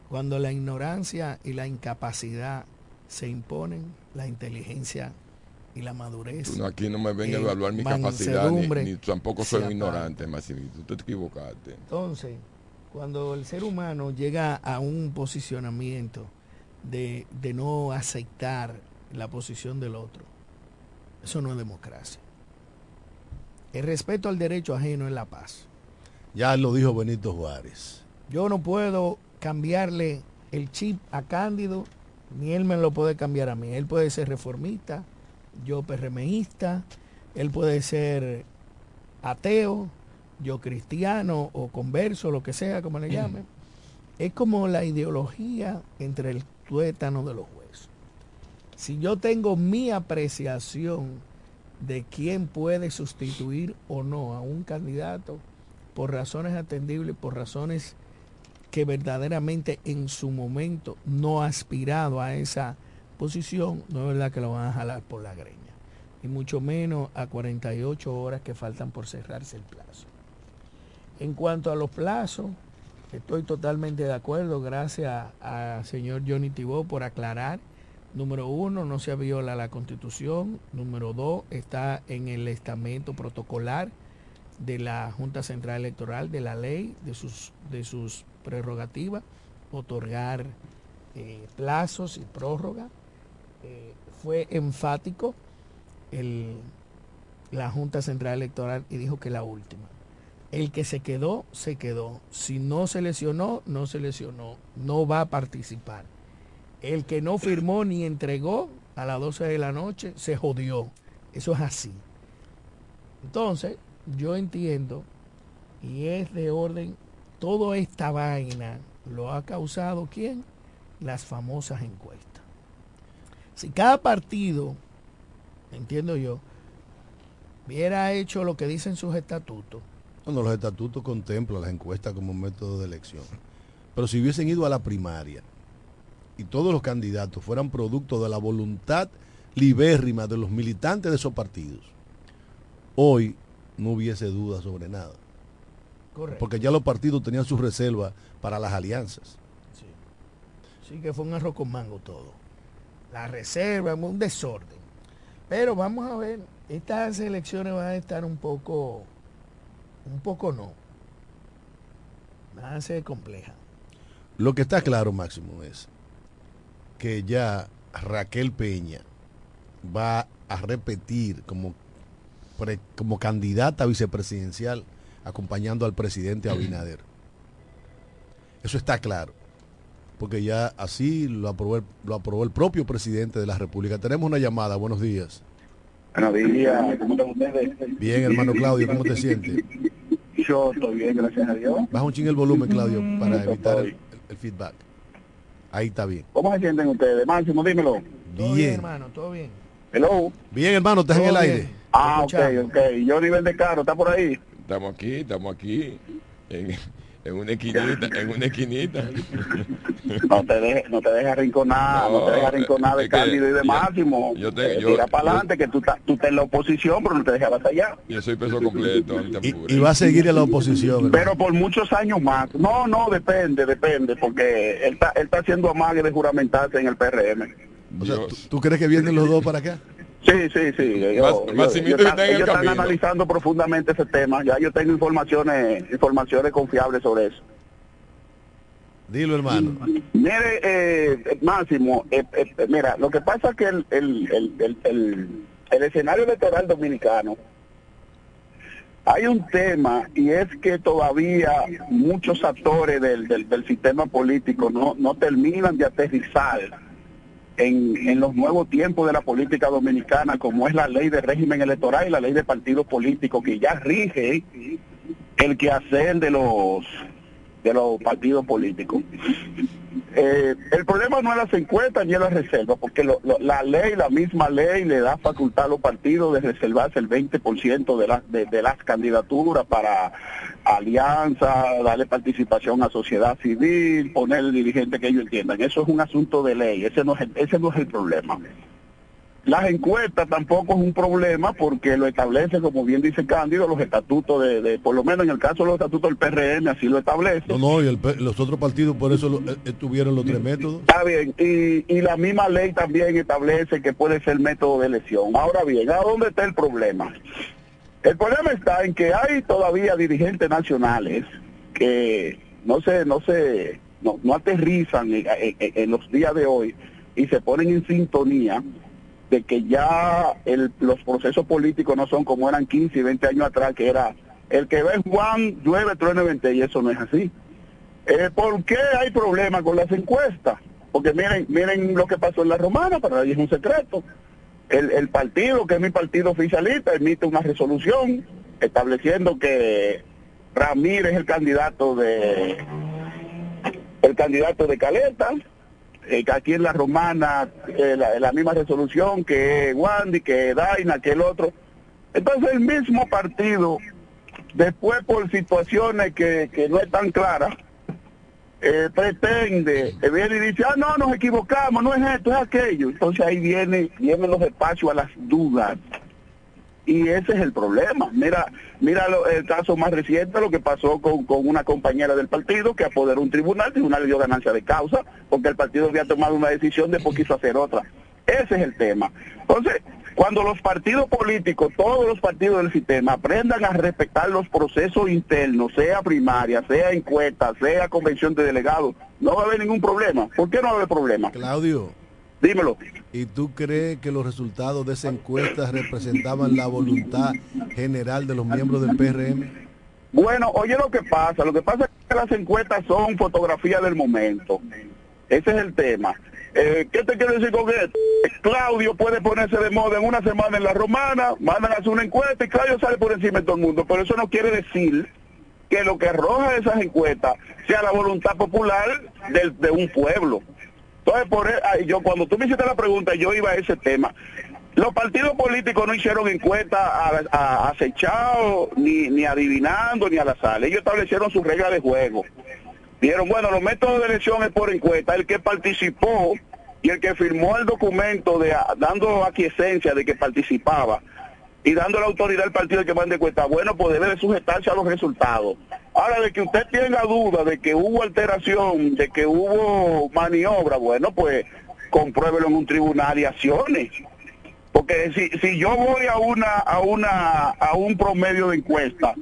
Speaker 4: Cuando la ignorancia y la incapacidad se imponen, la inteligencia y la madurez.
Speaker 2: No, aquí no me venga a evaluar mi capacidad, ni, tampoco soy un ignorante, Maximito. Tú te equivocaste.
Speaker 4: Entonces, cuando el ser humano llega a un posicionamiento de, de no aceptar la posición del otro, eso no es democracia. El respeto al derecho ajeno es la paz.
Speaker 1: Ya lo dijo Benito Juárez.
Speaker 4: Yo no puedo cambiarle el chip a Cándido, ni él me lo puede cambiar a mí. Él puede ser reformista, yo PRMista, él puede ser ateo, yo cristiano o converso, lo que sea, como le llamen. Es como la ideología entre el tuétano de los huesos. Si yo tengo mi apreciación de quién puede sustituir o no a un candidato por razones atendibles, por razones que verdaderamente en su momento no ha aspirado a esa posición, no es verdad que lo van a jalar por la greña. Y mucho menos a 48 horas que faltan por cerrarse el plazo. En cuanto a los plazos, estoy totalmente de acuerdo, gracias al señor Johnny Tibó por aclarar. Número uno, no se viola la constitución. Número dos, está en el estamento protocolar de la Junta Central Electoral, de la ley, de sus, de sus prerrogativas, otorgar eh, plazos y prórroga. Eh, fue enfático la Junta Central Electoral y dijo que la última. El que se quedó, se quedó. Si no se lesionó, no se lesionó. No va a participar. El que no firmó ni entregó a las 12 de la noche, se jodió. Eso es así. Entonces, yo entiendo, y es de orden, toda esta vaina lo ha causado quién? Las famosas encuestas. Si cada partido, entiendo yo, hubiera hecho lo que dicen sus estatutos,
Speaker 1: Bueno, los estatutos contemplan las encuestas como método de elección. Pero si hubiesen ido a la primaria y todos los candidatos fueran producto de la voluntad libérrima de los militantes de esos partidos, hoy no hubiese duda sobre nada.
Speaker 4: correcto.
Speaker 1: Porque ya los partidos tenían sus reservas para las alianzas.
Speaker 4: Sí, que fue un arroz con mango todo. La reserva, un desorden. Pero vamos a ver, estas elecciones van a estar un poco, un poco no. Van a ser complejas.
Speaker 1: Lo que está claro, Máximo, es que ya Raquel Peña va a repetir como, pre- como candidata vicepresidencial acompañando al presidente Abinader. Eso está claro. Porque ya así lo aprobó, el, lo aprobó el propio presidente de la República. Tenemos una llamada. Buenos días.
Speaker 11: Buenos días, ¿cómo están ustedes?
Speaker 1: Bien, hermano Claudio, ¿cómo te sientes?
Speaker 11: Yo estoy bien, gracias a Dios.
Speaker 1: Baja un ching el volumen, Claudio, para
Speaker 11: Eso
Speaker 1: evitar el, feedback. Ahí está bien.
Speaker 11: ¿Cómo se sienten ustedes? Máximo, dímelo.
Speaker 4: Todo bien,
Speaker 1: Bien.
Speaker 4: hermano, todo bien.
Speaker 11: Hello.
Speaker 1: Bien, hermano, estás en el aire.
Speaker 11: Ah, ok, ok. Yo nivel de caro, ¿está por ahí?
Speaker 2: Estamos aquí, estamos aquí. En, en una esquinita, en una esquinita.
Speaker 11: No te dejes no te dejes arrinconar, no,
Speaker 2: No,
Speaker 11: te dejes arrinconar de Cándido y de
Speaker 2: yo-
Speaker 11: Máximo.
Speaker 2: yo te-
Speaker 11: Eh,
Speaker 2: yo-
Speaker 11: tira para adelante, que tú, estás- tú estás en la oposición, pero no te dejes allá.
Speaker 2: Yo soy peso completo,
Speaker 1: Y, va a seguir en la oposición.
Speaker 11: Pero por muchos años más. No, no, depende, depende, porque él está, él está haciendo amague de juramentarse en el PRM.
Speaker 1: O sea, ¿tú, tú crees que vienen los dos para acá?
Speaker 11: Sí, sí, sí. Ellos,
Speaker 2: Más-
Speaker 11: ellos-
Speaker 2: Maximito
Speaker 11: ellos están, ellos están
Speaker 2: camino.
Speaker 11: analizando profundamente ese tema. Ya yo tengo informaciones, informaciones confiables sobre eso.
Speaker 1: Dilo, hermano.
Speaker 11: Mire, eh, Máximo, eh, eh, mira, lo que pasa es que el, el, el, el, el- el escenario electoral dominicano, hay un tema y es que todavía muchos actores del, del, del sistema político no, no terminan de aterrizar en, en los nuevos tiempos de la política dominicana, como es la ley de régimen electoral y la ley de partidos políticos que ya rige el quehacer de los de los partidos políticos. Eh, el problema no es las encuestas ni es la reserva, porque lo- lo- la ley, la misma ley, le da facultad a los partidos de reservarse el 20% de, la- de, las candidaturas para alianza, darle participación a sociedad civil, poner el dirigente que ellos entiendan. Eso es un asunto de ley, ese no es ese no es el problema. Las encuestas tampoco es un problema porque lo establece, como bien dice Cándido, los estatutos de, de- por lo menos en el caso de los estatutos del PRM, así lo establece.
Speaker 1: No, no, y el los otros partidos por eso lo- eh, tuvieron los tres métodos.
Speaker 11: Está bien, y, y la misma ley también establece que puede ser método de elección. Ahora bien, ¿a dónde está el problema? El problema está en que hay todavía dirigentes nacionales que no se, no se, no, no aterrizan en, en- en los días de hoy y se ponen en sintonía de que ya el- los procesos políticos no son como eran 15 y 20 años atrás, que era el que ve Juan, llueve, truene, vente, y eso no es así. Eh, ¿Por qué hay problemas con las encuestas? Porque miren, miren lo que pasó en la Romana, para nadie es un secreto. El, el partido, que es mi partido oficialista, emite una resolución estableciendo que Ramírez es el candidato de el candidato de Caleta, eh, aquí en la Romana, eh, la, la misma resolución que Wandy, que Daina, que el otro. Entonces el mismo partido, después por situaciones que, que no están claras, eh, pretende, eh, viene y dice, ah, no, nos equivocamos, no es esto, es aquello. Entonces ahí viene, vienen los espacios a las dudas. Y ese es el problema. Mira, mira lo- el caso más reciente, lo que pasó con, con una compañera del partido que apoderó un tribunal, el tribunal le dio ganancia de causa, porque el partido había tomado una decisión, después quiso hacer otra. Ese es el tema. Entonces, cuando los partidos políticos, todos los partidos del sistema, aprendan a respetar los procesos internos, sea primaria, sea encuesta, sea convención de delegados, no va a haber ningún problema. ¿Por qué no va a haber problema?
Speaker 1: Claudio.
Speaker 11: Dímelo.
Speaker 1: ¿Y tú crees que los resultados de esa encuesta representaban la voluntad general de los miembros del PRM?
Speaker 11: Bueno, oye lo que pasa. Lo que pasa es que las encuestas son fotografías del momento. Ese es el tema. Eh, ¿Qué te quiero decir con esto? Claudio puede ponerse de moda en una semana en la romana, mandan a hacer una encuesta y Claudio sale por encima de todo el mundo. Pero eso no quiere decir que lo que arroja esas encuestas sea la voluntad popular del- de un pueblo. Entonces, por e- yo cuando tú me hiciste la pregunta, yo iba a ese tema. Los partidos políticos no hicieron encuestas a, a- acechado, ni, ni adivinando, ni al azar. Ellos establecieron sus reglas de juego. Dijeron, bueno, los métodos de elección es por encuesta. El que participó y el que firmó el documento de dando aquiescencia de que participaba y dando la autoridad al partido que mande encuesta, bueno, pues debe de sujetarse a los resultados. Ahora, de que usted tenga duda de que hubo alteración, de que hubo maniobra, bueno, pues compruébelo en un tribunal y acciones. Porque si, si yo voy a una a una a un promedio de encuesta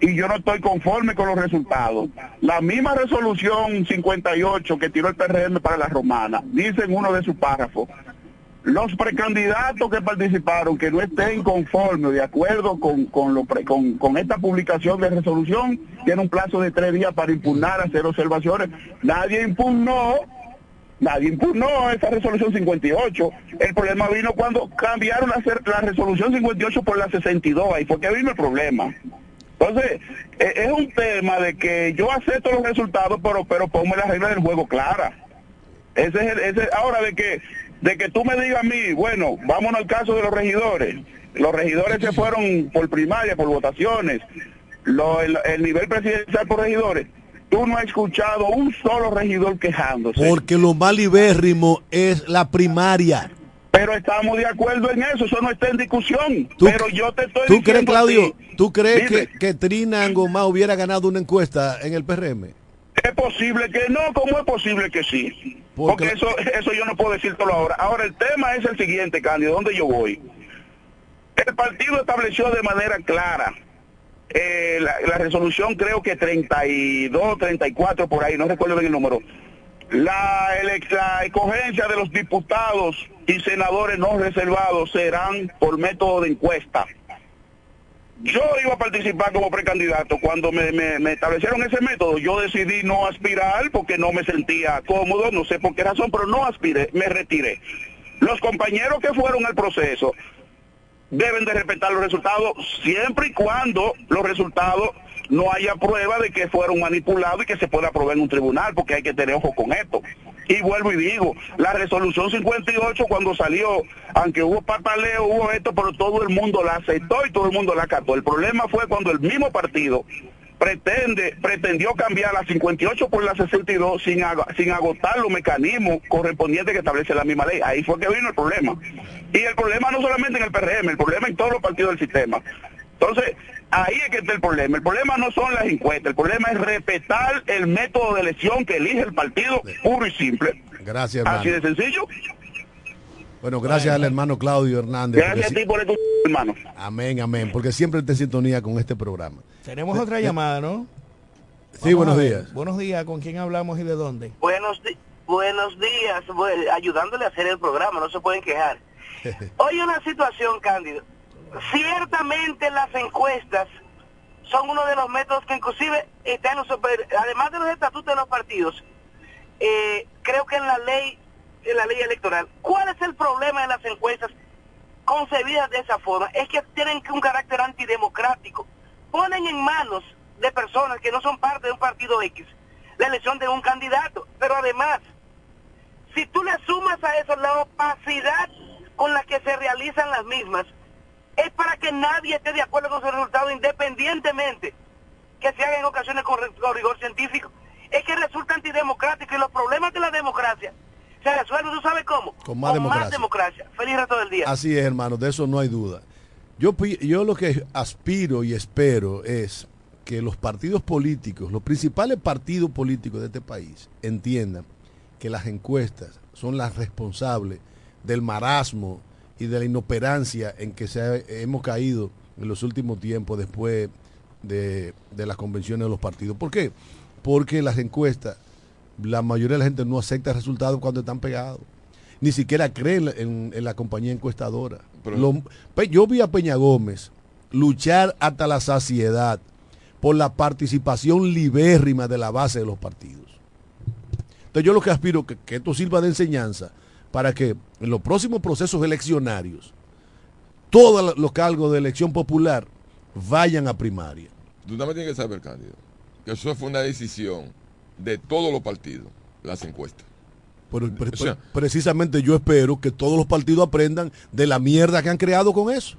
Speaker 11: y yo no estoy conforme con los resultados, la misma resolución 58 que tiró el PRM para la romana, dice en uno de sus párrafos, los precandidatos que participaron que no estén conformes de acuerdo con, con, lo pre- con, esta publicación de resolución tienen un plazo de tres días para impugnar, hacer observaciones. Nadie impugnó Nadie impugnó esa resolución 58. El problema vino cuando cambiaron la, la resolución 58 por la 62. Ahí fue que vino el problema. Entonces, e- es un tema de que yo acepto los resultados, pero pero ponme las reglas del juego claras. Ese es el, ese, ahora de que de que tú me digas a mí, bueno, vámonos al caso de los regidores. Los regidores se fueron por primaria, por votaciones. Lo- el, el nivel presidencial por regidores. Tú no has escuchado un solo regidor quejándose.
Speaker 1: Porque lo más libérrimo es la primaria.
Speaker 11: Pero estamos de acuerdo en eso, eso no está en discusión.
Speaker 1: ¿Tú-
Speaker 11: pero yo te estoy
Speaker 1: ¿Tú crees,
Speaker 11: diciendo a
Speaker 1: Claudio, tú crees
Speaker 11: dime,
Speaker 1: que, que Trina Angomá hubiera ganado una encuesta en el PRM?
Speaker 11: es posible que no, ¿cómo es posible que sí?
Speaker 1: Porque-
Speaker 11: Porque eso, eso yo no puedo decírtelo ahora. Ahora, el tema es el siguiente, Cándido, ¿dónde yo voy? El partido estableció de manera clara eh, la, la resolución creo que 32, 34 por ahí, no recuerdo bien el número. La, la escogencia de los diputados y senadores no reservados serán por método de encuesta. Yo iba a participar como precandidato. Cuando me, establecieron ese método, yo decidí no aspirar porque no me sentía cómodo, no sé por qué razón, pero no aspiré, me retiré. Los compañeros que fueron al proceso deben de respetar los resultados siempre y cuando los resultados no haya prueba de que fueron manipulados y que se pueda probar en un tribunal, porque hay que tener ojo con esto. Y vuelvo y digo, la resolución 58 cuando salió, aunque hubo pataleo, hubo esto, pero todo el mundo la aceptó y todo el mundo la acató. El problema fue cuando el mismo partido pretende pretendió cambiar la 58 por la 62 sin, ag- sin agotar los mecanismos correspondientes que establece la misma ley. Ahí fue que vino el problema. Y el problema no solamente en el PRM, el problema en todos los partidos del sistema. Entonces, ahí es que está el problema. El problema no son las encuestas, el problema es respetar el método de elección que elige el partido puro y simple.
Speaker 1: Gracias, hermano.
Speaker 11: Así de sencillo.
Speaker 1: Bueno, gracias al hermano Claudio Hernández.
Speaker 11: Gracias a ti por esto, hermano.
Speaker 1: Amén, amén. Porque siempre en sintonía con este programa.
Speaker 4: Tenemos otra llamada, ¿no?
Speaker 1: Sí,
Speaker 4: Vamos
Speaker 1: buenos días.
Speaker 4: Buenos días, ¿con quién hablamos y de dónde?
Speaker 10: Buenos, di- buenos días, ayudándole a hacer el programa, no se pueden quejar. Hoy una situación, Cándido. Ciertamente las encuestas son uno de los métodos que inclusive están en los además de los estatutos de los partidos, eh, creo que en la ley, en la ley electoral. ¿Cuál es el problema de las encuestas concebidas de esa forma? Es que tienen un carácter antidemocrático. Ponen en manos de personas que no son parte de un partido X la elección de un candidato. Pero además, si tú le sumas a eso la opacidad con la que se realizan las mismas, es para que nadie esté de acuerdo con su resultado independientemente que se haga en ocasiones con, ri- con rigor científico. Es que resulta antidemocrático y los problemas de la democracia se resuelven, ¿tú sabes cómo?
Speaker 1: Con más democracia.
Speaker 10: democracia. Feliz resto del día.
Speaker 1: Así es, hermano, de eso no hay duda. Yo, yo lo que aspiro y espero es que los partidos políticos, los principales partidos políticos de este país, entiendan que las encuestas son las responsables del marasmo y de la inoperancia en que se ha- hemos caído en los últimos tiempos después de, de las convenciones de los partidos. ¿Por qué? Porque las encuestas, la mayoría de la gente no acepta resultados cuando están pegados. Ni siquiera cree en, la- en- en la compañía encuestadora. Lo- yo vi a Peña Gómez luchar hasta la saciedad por la participación libérrima de la base de los partidos. Entonces yo lo que aspiro que, que esto sirva de enseñanza para que en los próximos procesos eleccionarios todos lo- los cargos de elección popular vayan a primaria.
Speaker 2: Tú también tienes que saber, Cándido, que eso fue una decisión de todos los partidos, las encuestas.
Speaker 1: Pero, pre-
Speaker 2: O sea-
Speaker 1: pre- precisamente yo espero que todos los partidos aprendan de la mierda que han creado con eso.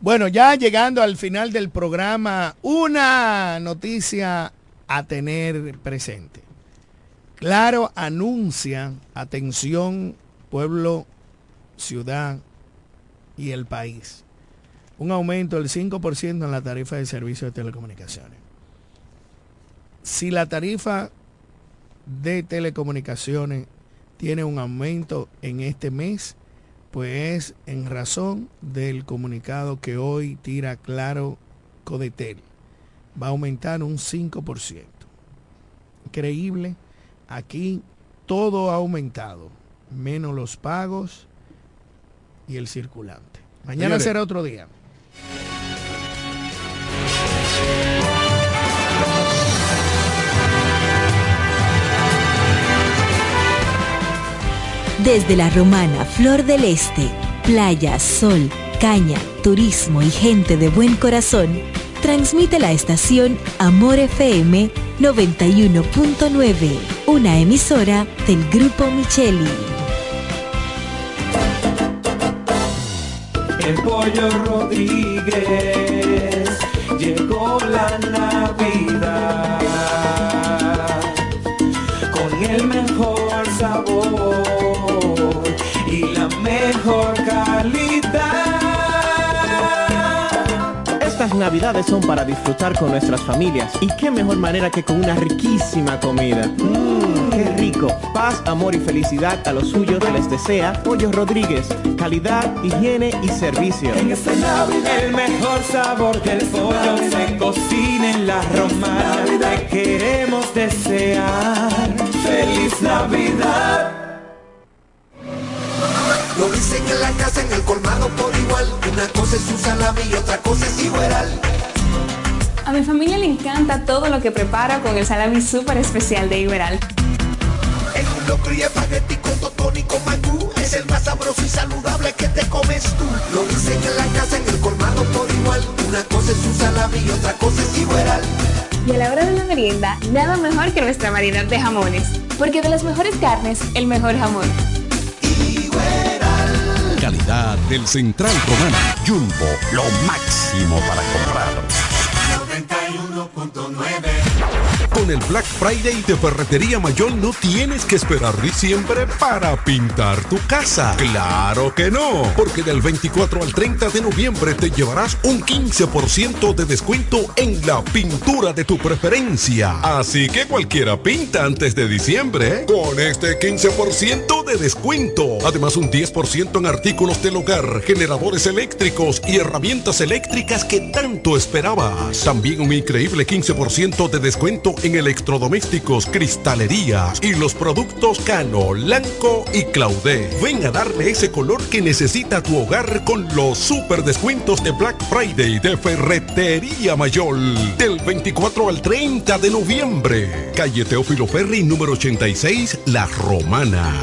Speaker 4: Bueno, ya llegando al final del programa, una noticia a tener presente. Claro, anuncia, atención, pueblo, ciudad y el país, un aumento del 5% en la tarifa de servicio de telecomunicaciones. Si la tarifa de telecomunicaciones tiene un aumento en este mes, pues en razón del comunicado que hoy tira claro Codetel. Va a aumentar un 5%. Increíble. Aquí todo ha aumentado, menos los pagos y el circulante. Mañana
Speaker 1: Señores.
Speaker 4: será otro día.
Speaker 12: Desde la romana Flor del Este, playa, sol, caña, turismo y gente de buen corazón, transmite la estación Amor FM 91.9, una emisora del Grupo Micheli.
Speaker 7: El pollo Rodríguez llegó la Navidad con el mejor sabor y la mejor
Speaker 13: Estas navidades son para disfrutar con nuestras familias y qué mejor manera que con una riquísima comida. Mmm, qué rico. Paz, amor y felicidad a los suyos les desea Pollo Rodríguez. Calidad, higiene y servicio.
Speaker 7: En esta Navidad el mejor sabor del pollo se cocina en la romana. Te queremos desear feliz Navidad.
Speaker 14: Lo dicen en la casa, en el colmado por. Una cosa es su salami y otra cosa es igual.
Speaker 15: A mi familia le encanta todo lo que prepara con el salami súper especial de Iberal.
Speaker 14: Un locro y espagueti con totón y con mangú Es el más sabroso y saludable que te comes tú Lo dicen en la casa, en el colmado por igual Una cosa es su salami y otra cosa es igual
Speaker 15: Y a la hora de la merienda, nada mejor que nuestra variedad de jamones. Porque de las mejores carnes, el mejor jamón.
Speaker 16: Del Central Romano. Jumbo, lo máximo para comprar.
Speaker 17: El Black Friday de Ferretería Mayor no tienes que esperar diciembre para pintar tu casa. Claro que no, porque del 24 al 30 de noviembre te llevarás un 15% de descuento en la pintura de tu preferencia. Así que cualquiera pinta antes de diciembre con este 15% de descuento. Además un 10% en artículos del hogar, generadores eléctricos y herramientas eléctricas que tanto esperabas. También un increíble 15% de descuento en electrodomésticos, cristalerías y los productos Cano, Lanco y Claudé. Ven a darle ese color que necesita tu hogar con los super descuentos de Black Friday de Ferretería Mayor del 24 al 30 de noviembre. Calle Teófilo Ferri número 86, La Romana.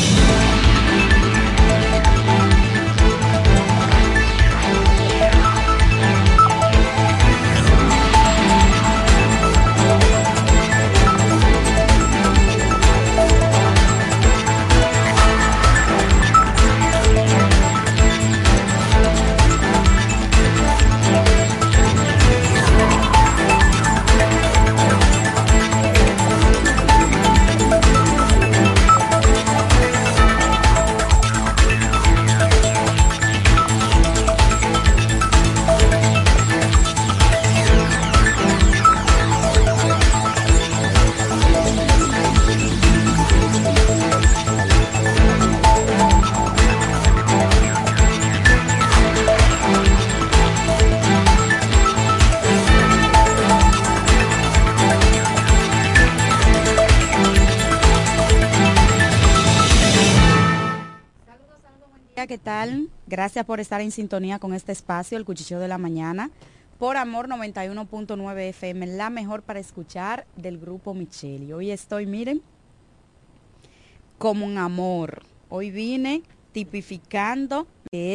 Speaker 18: ¿Qué tal? Gracias por estar en sintonía con este espacio, el Cuchicheo de la Mañana, por Amor 91.9 FM, la mejor para escuchar del grupo Micheli. Hoy estoy, miren, como un amor. Hoy vine tipificando que